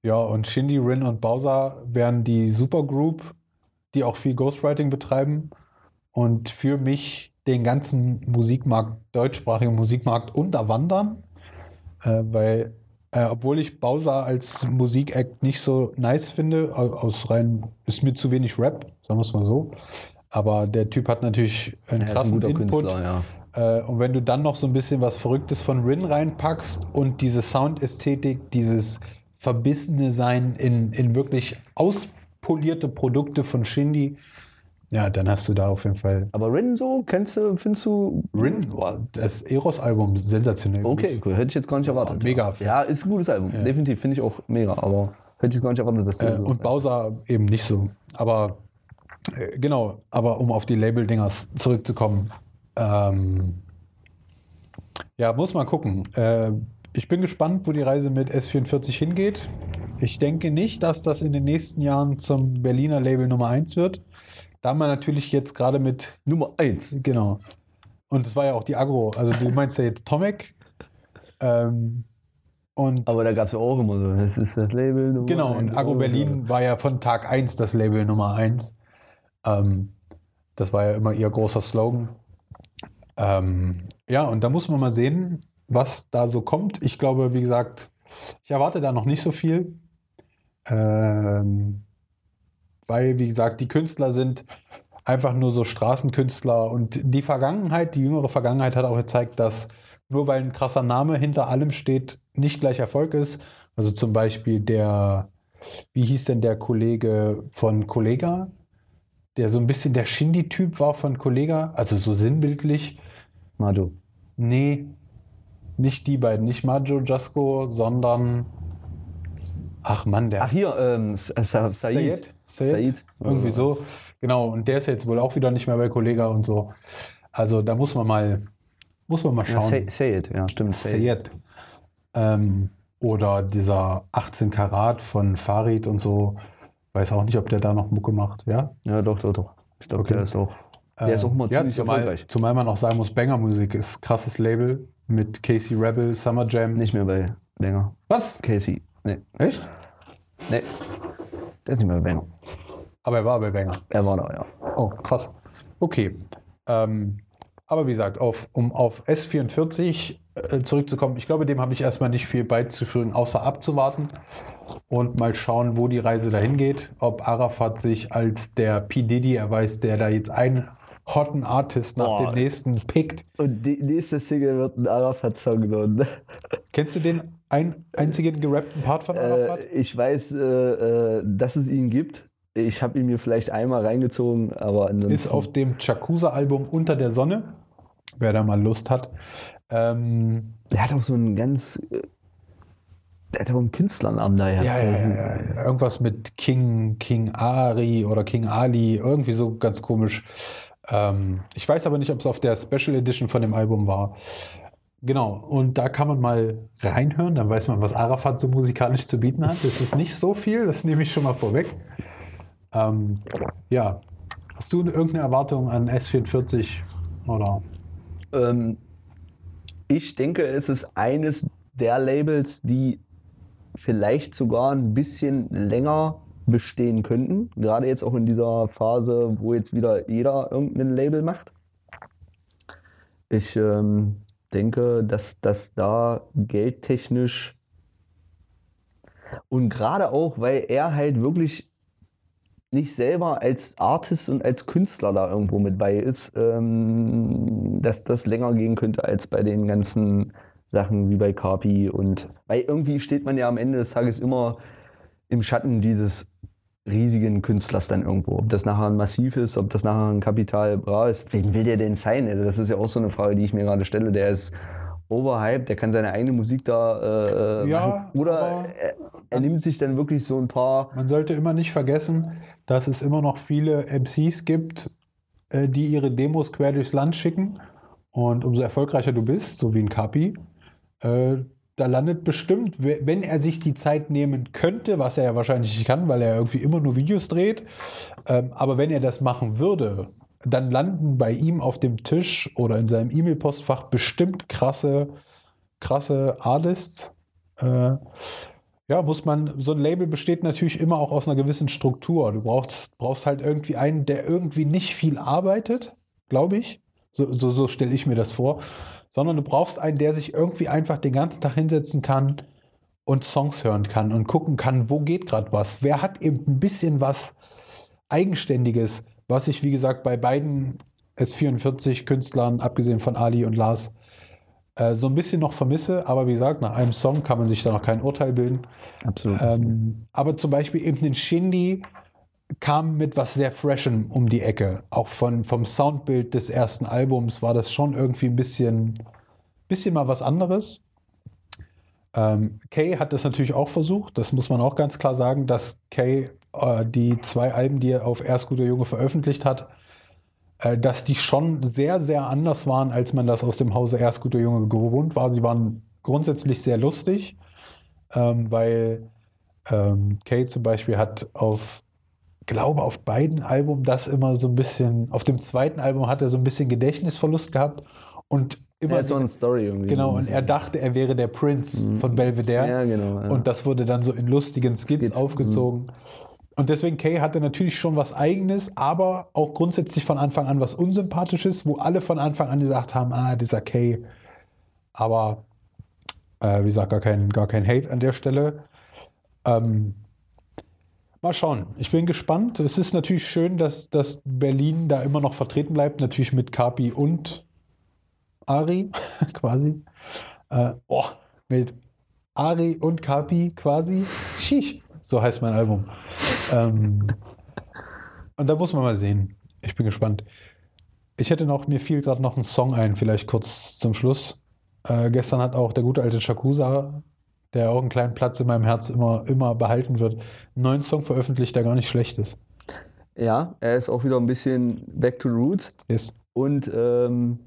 ja, und Shindy, Rin und Bowser wären die Supergroup, die auch viel Ghostwriting betreiben und für mich den ganzen Musikmarkt, deutschsprachigen Musikmarkt unterwandern, äh, weil äh, obwohl ich Bowser als Musikact nicht so nice finde, aus rein, ist mir zu wenig Rap, sagen wir es mal so. Aber der Typ hat natürlich einen ja, krassen ein Input. Künstler, ja. äh, und wenn du dann noch so ein bisschen was Verrücktes von Rin reinpackst und diese Soundästhetik, dieses verbissene Sein in, in wirklich auspolierte Produkte von Shindy, ja, dann hast du da auf jeden Fall. Aber Rin so, kennst du, findest du. Rin, das Eros-Album, sensationell. Okay, gut. cool. Hätte ich jetzt gar nicht erwartet. Ja, mega. Ja, ist ein gutes Album. Ja. Definitiv, finde ich auch mega. Aber hätte ich jetzt gar nicht erwartet, dass du. Äh, und Bowser eben nicht so. Aber äh, genau, aber um auf die Label-Dinger zurückzukommen. Ähm, ja, muss man gucken. Äh, ich bin gespannt, wo die Reise mit S44 hingeht. Ich denke nicht, dass das in den nächsten Jahren zum Berliner Label Nummer 1 wird. Da man natürlich jetzt gerade mit. Nummer 1. Genau. Und es war ja auch die Agro. Also du meinst ja jetzt Tomek. Ähm, Und Aber da gab es auch immer so, das ist das Label Nummer Genau, und. Agro Berlin war ja von Tag 1 das Label Nummer 1. Ähm, das war ja immer ihr großer Slogan. Ähm, ja, und da muss man mal sehen, was da so kommt. Ich glaube, wie gesagt, ich erwarte da noch nicht so viel. Ähm, weil, wie gesagt, die Künstler sind einfach nur so Straßenkünstler und die Vergangenheit, die jüngere Vergangenheit hat auch gezeigt, dass nur weil ein krasser Name hinter allem steht, nicht gleich Erfolg ist. Also zum Beispiel der, wie hieß denn der Kollege von Kollega, der so ein bisschen der Shindy-Typ war von Kollega, also so sinnbildlich. Majo. Nee, nicht die beiden, nicht Majo Jasko, sondern ach Mann, der Ach hier, ähm, Sa Sa Said. Said. Irgendwie so. Genau, und der ist jetzt wohl auch wieder nicht mehr bei Kollega und so. Also da muss man mal, muss man mal Ja, schauen. Say, Sayed, ja, stimmt. Sayed. Ähm, oder dieser 18 Karat von Farid und so. Weiß auch nicht, ob der da noch Mucke macht, ja? Ja, doch, doch, doch. Ich glaube, Okay. der ist auch. Der ist auch mal Ähm, ja, ziemlich zumal, erfolgreich. zumal man auch sagen muss, Banger Musik ist krasses Label mit Casey Rebel, Summer Jam. Nicht mehr bei länger. Was? Casey. Nee. Echt? Nee. Der ist nicht mehr bei Banger. Aber er war bei Banger. Er war da, ja. Oh, krass. Okay. Ähm, aber wie gesagt, auf, um auf S44 äh, zurückzukommen, ich glaube, dem habe ich erstmal nicht viel beizufügen, außer abzuwarten und mal schauen, wo die Reise dahin geht. Ob Arafat sich als der P. Diddy erweist, der da jetzt einen hotten Artist nach Boah. dem nächsten pickt. Und die nächste Single wird ein Arafat-Song genommen. Kennst du den ein, einzigen gerappten Part von Arafat? Äh, ich weiß, äh, äh, dass es ihn gibt. Ich habe ihn mir vielleicht einmal reingezogen, aber ansonsten- Ist auf dem Chakusa-Album Unter der Sonne, wer da mal Lust hat. Ähm, Der hat auch so einen ganz. äh, Der hat auch einen Künstlernamen daher. Ja, ja, ja, ja. Irgendwas mit King, King Ari oder King Ali, irgendwie so ganz komisch. Ähm, ich weiß aber nicht, ob es auf der Special Edition von dem Album war. Genau, und da kann man mal reinhören, dann weiß man, was Arafat so musikalisch zu bieten hat. Das ist nicht so viel, das nehme ich schon mal vorweg. Ähm, ja, hast du irgendeine Erwartung an S44 oder? Ähm, ich denke, es ist eines der Labels, die vielleicht sogar ein bisschen länger bestehen könnten. Gerade jetzt auch in dieser Phase, wo jetzt wieder jeder irgendein Label macht. Ich ähm, denke, dass das da geldtechnisch und gerade auch, weil er halt wirklich nicht selber als Artist und als Künstler da irgendwo mit bei ist, ähm, dass das länger gehen könnte als bei den ganzen Sachen wie bei Carpi und weil irgendwie steht man ja am Ende des Tages immer im Schatten dieses riesigen Künstlers dann irgendwo. Ob das nachher ein Massiv ist, ob das nachher ein Kapital Bra ist, wen will der denn sein? Also das ist ja auch so eine Frage, die ich mir gerade stelle. Der ist overhyped, der kann seine eigene Musik da äh, Ja, machen. Oder er, er nimmt sich dann wirklich so ein paar Man sollte immer nicht vergessen, dass es immer noch viele MCs gibt, äh, die ihre Demos quer durchs Land schicken. Und umso erfolgreicher du bist, so wie ein Kapi, äh, da landet bestimmt, we- wenn er sich die Zeit nehmen könnte, was er ja wahrscheinlich nicht kann, weil er irgendwie immer nur Videos dreht, ähm, aber wenn er das machen würde, dann landen bei ihm auf dem Tisch oder in seinem E-Mail-Postfach bestimmt krasse, krasse Artists. Äh, ja, muss man, so ein Label besteht natürlich immer auch aus einer gewissen Struktur. Du brauchst, brauchst halt irgendwie einen, der irgendwie nicht viel arbeitet, glaube ich. So, so, so stelle ich mir das vor. Sondern du brauchst einen, der sich irgendwie einfach den ganzen Tag hinsetzen kann und Songs hören kann und gucken kann, wo geht gerade was. Wer hat eben ein bisschen was Eigenständiges, was ich, wie gesagt, bei beiden S44-Künstlern, abgesehen von Ali und Lars, äh, so ein bisschen noch vermisse. Aber wie gesagt, nach einem Song kann man sich da noch kein Urteil bilden. Absolut. Ähm, aber zum Beispiel eben ein Shindy kam mit was sehr Freshem um die Ecke. Auch von, vom Soundbild des ersten Albums war das schon irgendwie ein bisschen, bisschen mal was anderes. Ähm, Kay hat das natürlich auch versucht, das muss man auch ganz klar sagen, dass Kay äh, die zwei Alben, die er auf Erst guter Junge veröffentlicht hat, äh, dass die schon sehr, sehr anders waren, als man das aus dem Hause Erst guter Junge gewohnt war. Sie waren grundsätzlich sehr lustig, ähm, weil ähm, Kay zum Beispiel hat auf, glaube auf beiden Alben das immer so ein bisschen, auf dem zweiten Album hat er so ein bisschen Gedächtnisverlust gehabt und immer. Ja, so eine Story irgendwie. genau, und er dachte, er wäre der Prince von Belvedere. Ja, genau. Ja. Und das wurde dann so in lustigen Skits Skits, aufgezogen. Und deswegen Kay hatte natürlich schon was Eigenes, aber auch grundsätzlich von Anfang an was Unsympathisches, wo alle von Anfang an gesagt haben, ah, dieser Kay. Aber äh, wie gesagt, gar kein, gar kein Hate an der Stelle. Ähm, mal schauen. Ich bin gespannt. Es ist natürlich schön, dass, dass Berlin da immer noch vertreten bleibt. Natürlich mit Kapi und Ari quasi. Äh, oh, mit Ari und Kapi quasi. Shish. So heißt mein Album. Ähm, und da muss man mal sehen. Ich bin gespannt. Ich hätte noch, mir fiel gerade noch ein Song ein, vielleicht kurz zum Schluss. Äh, gestern hat auch der gute alte Shakusa, der auch einen kleinen Platz in meinem Herz immer, immer behalten wird, einen neuen Song veröffentlicht, der gar nicht schlecht ist. ja, er ist auch wieder ein bisschen back to the roots. Ist Und ähm,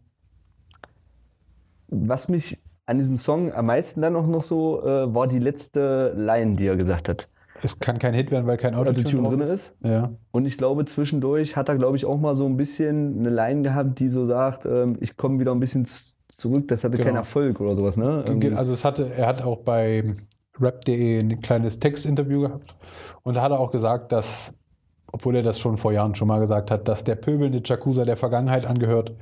was mich an diesem Song am meisten dann auch noch so äh, war die letzte Line, die er gesagt hat. Es kann kein Hit werden, weil kein Autotune, drin ist. ist. Ja. Und ich glaube, zwischendurch hat er, glaube ich, auch mal so ein bisschen eine Line gehabt, die so sagt, ähm, ich komme wieder ein bisschen zurück, das hatte Genau. keinen Erfolg oder sowas, ne? Irgendwie. Also es hatte, er hat auch bei rap.de ein kleines Textinterview gehabt und da hat er auch gesagt, dass, obwohl er das schon vor Jahren schon mal gesagt hat, dass der pöbelnde Jakuza der Vergangenheit angehört,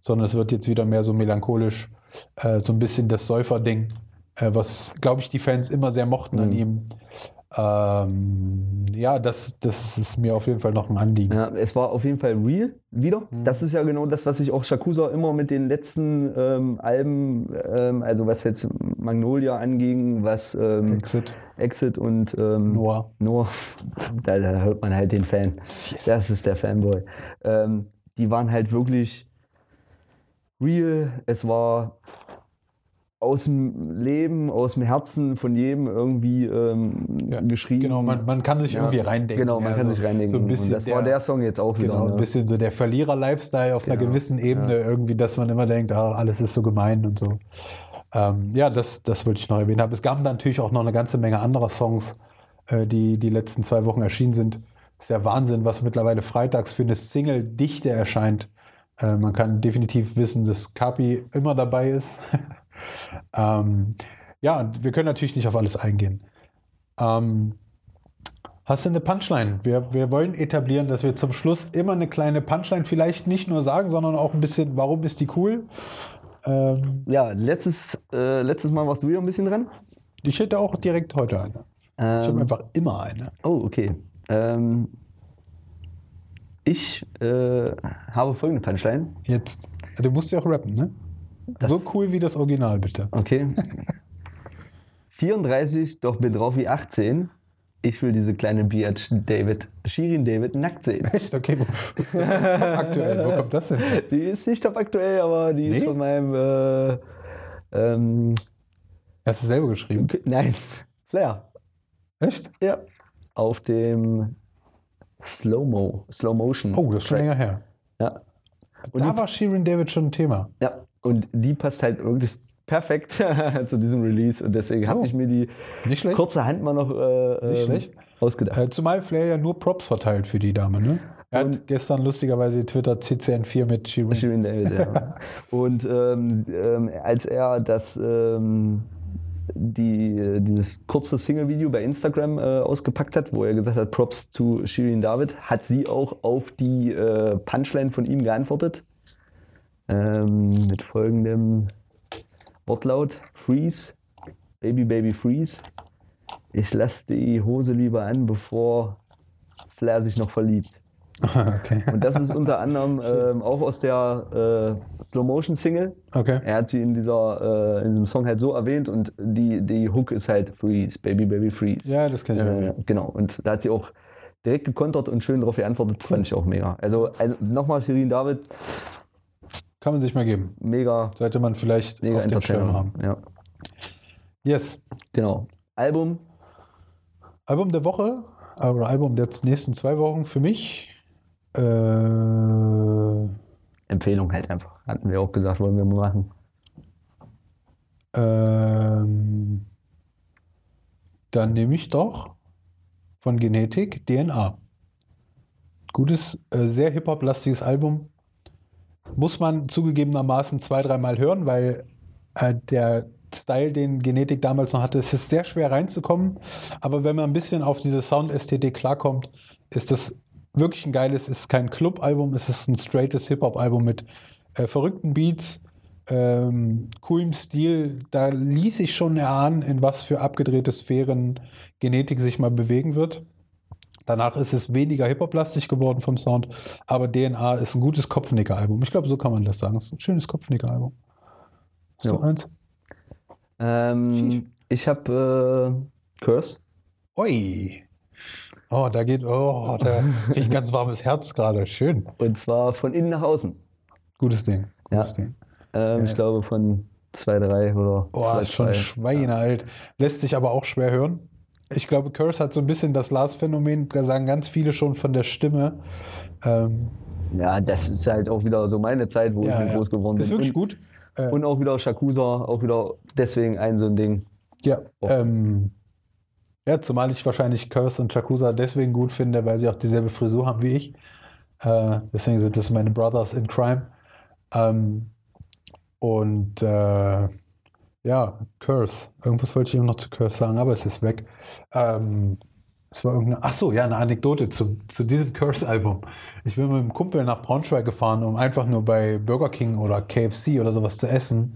sondern es wird jetzt wieder mehr so melancholisch, äh, so ein bisschen das Säuferding, äh, was, glaube ich, die Fans immer sehr mochten an Mhm. ihm. Ähm, ja, das, das ist mir auf jeden Fall noch ein Anliegen. Ja, es war auf jeden Fall real wieder. Mhm. Das ist ja genau das, was ich auch Shakusa immer mit den letzten ähm, Alben, ähm, also was jetzt Magnolia anging, was ähm, Exit, Exit und ähm, Noah. Noah, da, da hört man halt den Fan. Das ist der Fanboy. Ähm, die waren halt wirklich real. Es war aus dem Leben, aus dem Herzen von jedem irgendwie ähm, Ja, geschrieben. Genau, man, man kann sich Ja, irgendwie reindenken. Genau, man ja, kann sich reindenken. So ein bisschen und das war der Song jetzt auch wieder. Genau, ein ne? bisschen so der Verlierer-Lifestyle auf einer Genau, gewissen Ebene irgendwie, dass man immer denkt, ah, alles ist so gemein und so. Ähm, ja, das, das wollte ich noch erwähnen haben. Es gab natürlich auch noch eine ganze Menge anderer Songs, äh, die die letzten zwei Wochen erschienen sind. Ist ja Wahnsinn, was mittlerweile freitags für eine Single-Dichte erscheint. Äh, man kann definitiv wissen, dass Kapi immer dabei ist. ähm, ja, wir können natürlich nicht auf alles eingehen. Ähm, Hast du eine Punchline? Wir, wir wollen etablieren, dass wir zum Schluss immer eine kleine Punchline vielleicht nicht nur sagen, sondern auch ein bisschen, warum ist die cool? Ähm, Ja, letztes, äh, letztes Mal warst du ja ein bisschen dran. ich hätte auch direkt heute eine. Ich habe Ähm, einfach immer eine. oh, okay. Ähm, ich äh, habe folgende Punchline. Jetzt. Du musst ja auch rappen, ne? So cool wie das Original, bitte. Okay. 34, doch bin drauf wie 18. Ich will diese kleine Biatch David, Shirin David nackt sehen. Echt? Okay, wo, ist top aktuell. Wo kommt das hin? Die ist nicht top aktuell, aber die ist Nee? von meinem. Äh, ähm, Hast du selber geschrieben? Nein, Flair. Echt? Ja. Auf dem Slow-Mo, Slow-Motion. Oh, das ist schon länger her. Ja. Und Da war Shirin David schon ein Thema. ja. Und die passt halt wirklich perfekt zu diesem Release. Und deswegen habe Oh. ich mir die kurze Hand mal noch äh, ähm, ausgedacht. Äh, zumal Flair ja nur Props verteilt für die Dame, ne? Er hat gestern lustigerweise Twitter CCN4 mit Shirin. Shirin David, ja. Und ähm, ähm, als er das, ähm, die, dieses kurze Single-Video bei Instagram äh, ausgepackt hat, wo er gesagt hat, Props zu Shirin David, hat sie auch auf die äh, Punchline von ihm geantwortet. Ähm, mit folgendem Wortlaut: Freeze, Baby, Baby, Freeze. Ich lasse die Hose lieber an, bevor Flair sich noch verliebt. okay. Und das ist unter anderem ähm, auch aus der äh, Slow-Motion-Single. Okay. Er hat sie in, dieser, äh, in diesem Song halt so erwähnt und die, die Hook ist halt Freeze, Baby, Baby, Freeze. Ja, das kenne ich. Äh, genau. Und da hat sie auch direkt gekontert und schön darauf geantwortet. Fand ich auch mega. Also, also nochmal Shirin David, Kann man sich mal geben. mega, Sollte man vielleicht mega auf dem Schirm haben. Ja, Yes. genau. Album, Album der Woche, oder Album der nächsten zwei Wochen für mich. Äh, Empfehlung halt einfach. Hatten wir auch gesagt, wollen wir mal machen. ähm, dann nehme ich doch von Genetik DNA. Gutes, äh, sehr Hip-Hop-lastiges Album. Muss man zugegebenermaßen zwei, dreimal hören, weil äh, der Style, den Genetik damals noch hatte, es ist sehr schwer reinzukommen. Aber wenn man ein bisschen auf diese Soundästhetik klarkommt, ist das wirklich ein geiles, es ist kein Club-Album, es ist ein straightes Hip-Hop-Album mit äh, verrückten Beats, ähm, coolem Stil. Da ließ ich schon erahnen, in was für abgedrehte Sphären Genetik sich mal bewegen wird. Danach ist es weniger Hip-Hop-lastig geworden vom Sound, aber DNA ist ein gutes Kopfnicker-Album. Ich glaube, so kann man das sagen. Es ist ein schönes Kopfnicker-Album. Hast Ja. du eins? Ähm, ich habe äh, Curse. Ui. Oh, da geht, oh, da krieg ich ein ganz warmes Herz gerade. Schön. Und zwar von innen nach außen. Gutes Ding. Ja. Gutes Ding. Ähm, Ja. Ich glaube von 2, 3 oder Oh, 2, ist schon schweinealt. Lässt sich aber auch schwer hören. Ich glaube, Curse hat so ein bisschen das Lars-Phänomen, da sagen ganz viele schon von der Stimme. Ähm, Ja, das ist halt auch wieder so meine Zeit, wo ich ja, mit ja. groß geworden bin. Ist wirklich und, gut. Äh, Und auch wieder Shakusa, auch wieder deswegen ein so ein Ding. Ja, ähm, ja, zumal ich wahrscheinlich Curse und Chakusa deswegen gut finde, weil sie auch dieselbe Frisur haben wie ich. Äh, deswegen sind das meine Brothers in Crime. Ähm, und äh, ja, Curse. Irgendwas wollte ich eben noch zu Curse sagen, aber es ist weg. Ähm, es war irgendeine, ach so, ja, eine Anekdote zu, zu diesem Curse-Album. Ich bin mit einem Kumpel nach Braunschweig gefahren, um einfach nur bei Burger King oder KFC oder sowas zu essen.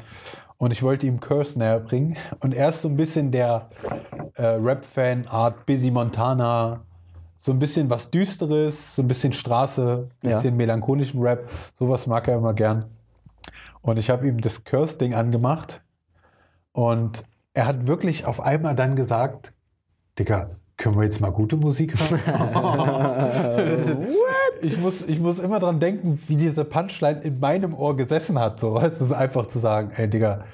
Und ich wollte ihm Curse näher bringen. Und er ist so ein bisschen der äh, Rap-Fan, Art Busy Montana, so ein bisschen was Düsteres, so ein bisschen Straße, ein Ja. bisschen melancholischen Rap. Sowas mag er immer gern. Und ich habe ihm das Curse-Ding angemacht. Und er hat wirklich auf einmal dann gesagt, Digga, können wir jetzt mal gute Musik hören? ich, muss, ich muss immer dran denken, wie diese Punchline in meinem Ohr gesessen hat. So, es ist einfach zu sagen, ey Digga,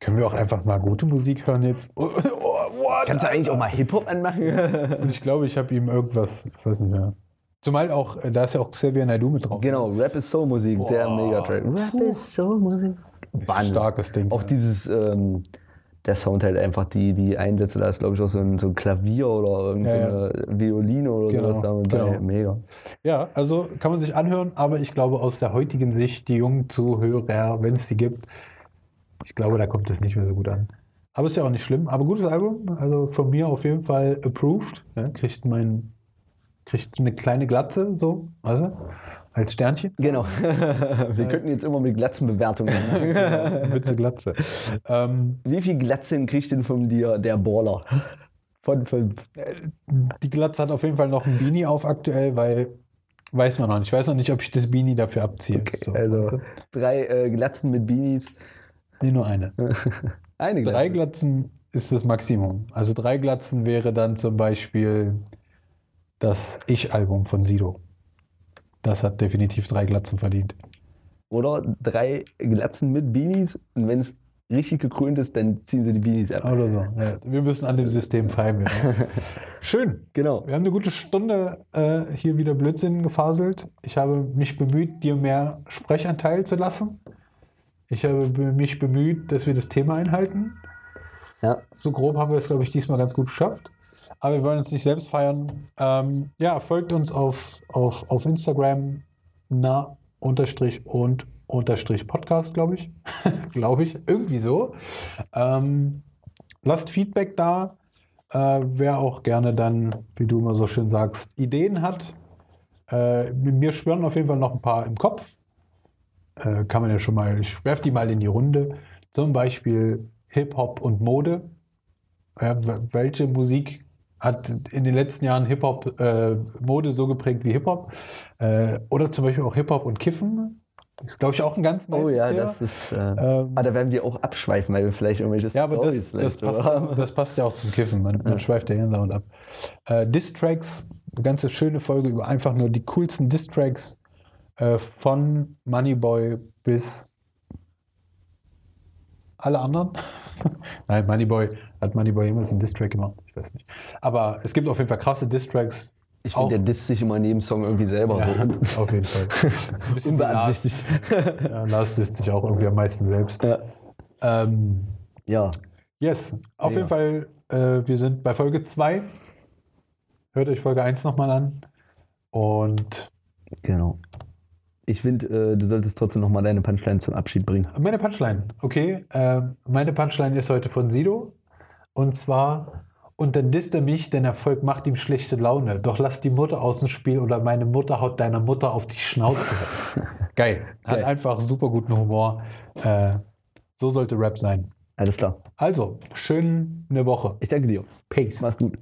können wir auch einfach mal gute Musik hören jetzt? Oh, oh, what? Kannst du eigentlich auch mal Hip-Hop anmachen? Und ich glaube, ich habe ihm irgendwas, ich weiß nicht mehr. Zumal auch, da ist ja auch Xavier Naidoo mit drauf. genau, Rap ist Soul Musik, der. Megatrack. Rap ist Soul Musik. Wahnsinn. Starkes Ding. Auch dieses, ähm, der Sound halt einfach, die, die Einsätze, da ist glaube ich auch so ein, so ein Klavier oder irgendeine Ja, Violine oder Genau, sowas damit genau. Mega. Ja, also kann man sich anhören, aber ich glaube aus der heutigen Sicht, die jungen Zuhörer, wenn es die gibt, ich glaube, da kommt es nicht mehr so gut an. Aber ist ja auch nicht schlimm. Aber gutes Album, also von mir auf jeden Fall approved. Ja, kriegt mein, kriegt eine kleine Glatze, so, also als Sternchen. Genau. Wir könnten jetzt immer mit Glatzenbewertungen machen. Mütze Glatze. ähm, Wie viel Glatzen kriegt denn von dir der Baller? Von fünf. die Glatze hat auf jeden Fall noch ein Beanie auf aktuell, weil weiß man noch nicht. Ich weiß noch nicht, ob ich das Beanie dafür abziehe. So, weißt Also du? drei äh, Glatzen mit Beanies. Nee, nur eine. Eine Drei Glatze. Glatzen ist das Maximum. Also drei Glatzen wäre dann zum Beispiel das Ich-Album von Sido. Das hat definitiv drei Glatzen verdient. Oder drei Glatzen mit Beanies. Und wenn es richtig gekrönt ist, dann ziehen sie die Beanies ab. Oder so. Ja, wir müssen an dem System feilen. Ja. Schön. Genau. Wir haben eine gute Stunde äh, hier wieder Blödsinn gefaselt. Ich habe mich bemüht, dir mehr Sprechanteil zu lassen. Ich habe be- mich bemüht, dass wir das Thema einhalten. Ja. So grob haben wir es, glaube ich, diesmal ganz gut geschafft. Aber wir wollen uns nicht selbst feiern. Ähm, ja, folgt uns auf, auf, auf Instagram na unterstrich und unterstrich Podcast, glaube ich. glaube ich. Irgendwie so. Ähm, lasst Feedback da. Äh, wer auch gerne dann, wie du immer so schön sagst, Ideen hat. Äh, mir schwören auf jeden Fall noch ein paar im Kopf. Äh, kann man ja schon mal, ich werfe die mal in die Runde. Zum Beispiel Hip-Hop und Mode. Welche Musik hat in den letzten Jahren Hip-Hop äh, Mode so geprägt wie Hip-Hop? Äh, oder zum Beispiel auch Hip-Hop und Kiffen. Ist, glaube ich, auch ein ganz nice Oh ja, Thema. das ist. Äh, Ähm, ah, da werden wir auch abschweifen, weil wir vielleicht irgendwelche ja, aber das, Storys das, passt, haben. das passt ja auch zum Kiffen. Man, man schweift ja hin und ab. Äh, Distracks, eine ganze schöne Folge über einfach nur die coolsten Distracks äh, von Moneyboy bis alle anderen. Nein, Moneyboy, hat Moneyboy jemals einen Distrack gemacht? Ich weiß nicht. Aber es gibt auf jeden Fall krasse Distracks. Ich finde, der disst sich immer in jedem Song irgendwie selber so. auf jeden Fall. Bisschen wie Lars. Unbeabsichtigt. Ja, Lars disst sich auch irgendwie am meisten selbst. ja. Ähm, ja. Yes, auf Ja. jeden Fall, äh, wir sind bei Folge 2. Hört euch Folge 1 nochmal an. Und Genau. Ich finde, äh, du solltest trotzdem nochmal deine Punchline zum Abschied bringen. Meine Punchline, okay. Äh, meine Punchline ist heute von Sido. Und zwar, und dann disst er mich, denn Erfolg macht ihm schlechte Laune. Doch lass die Mutter aus dem Spiel oder meine Mutter haut deiner Mutter auf die Schnauze. Geil. Hat Geil. einfach super guten Humor. Äh, so sollte Rap sein. Alles klar. Also, schöne Woche. Ich danke dir. Peace. Mach's gut.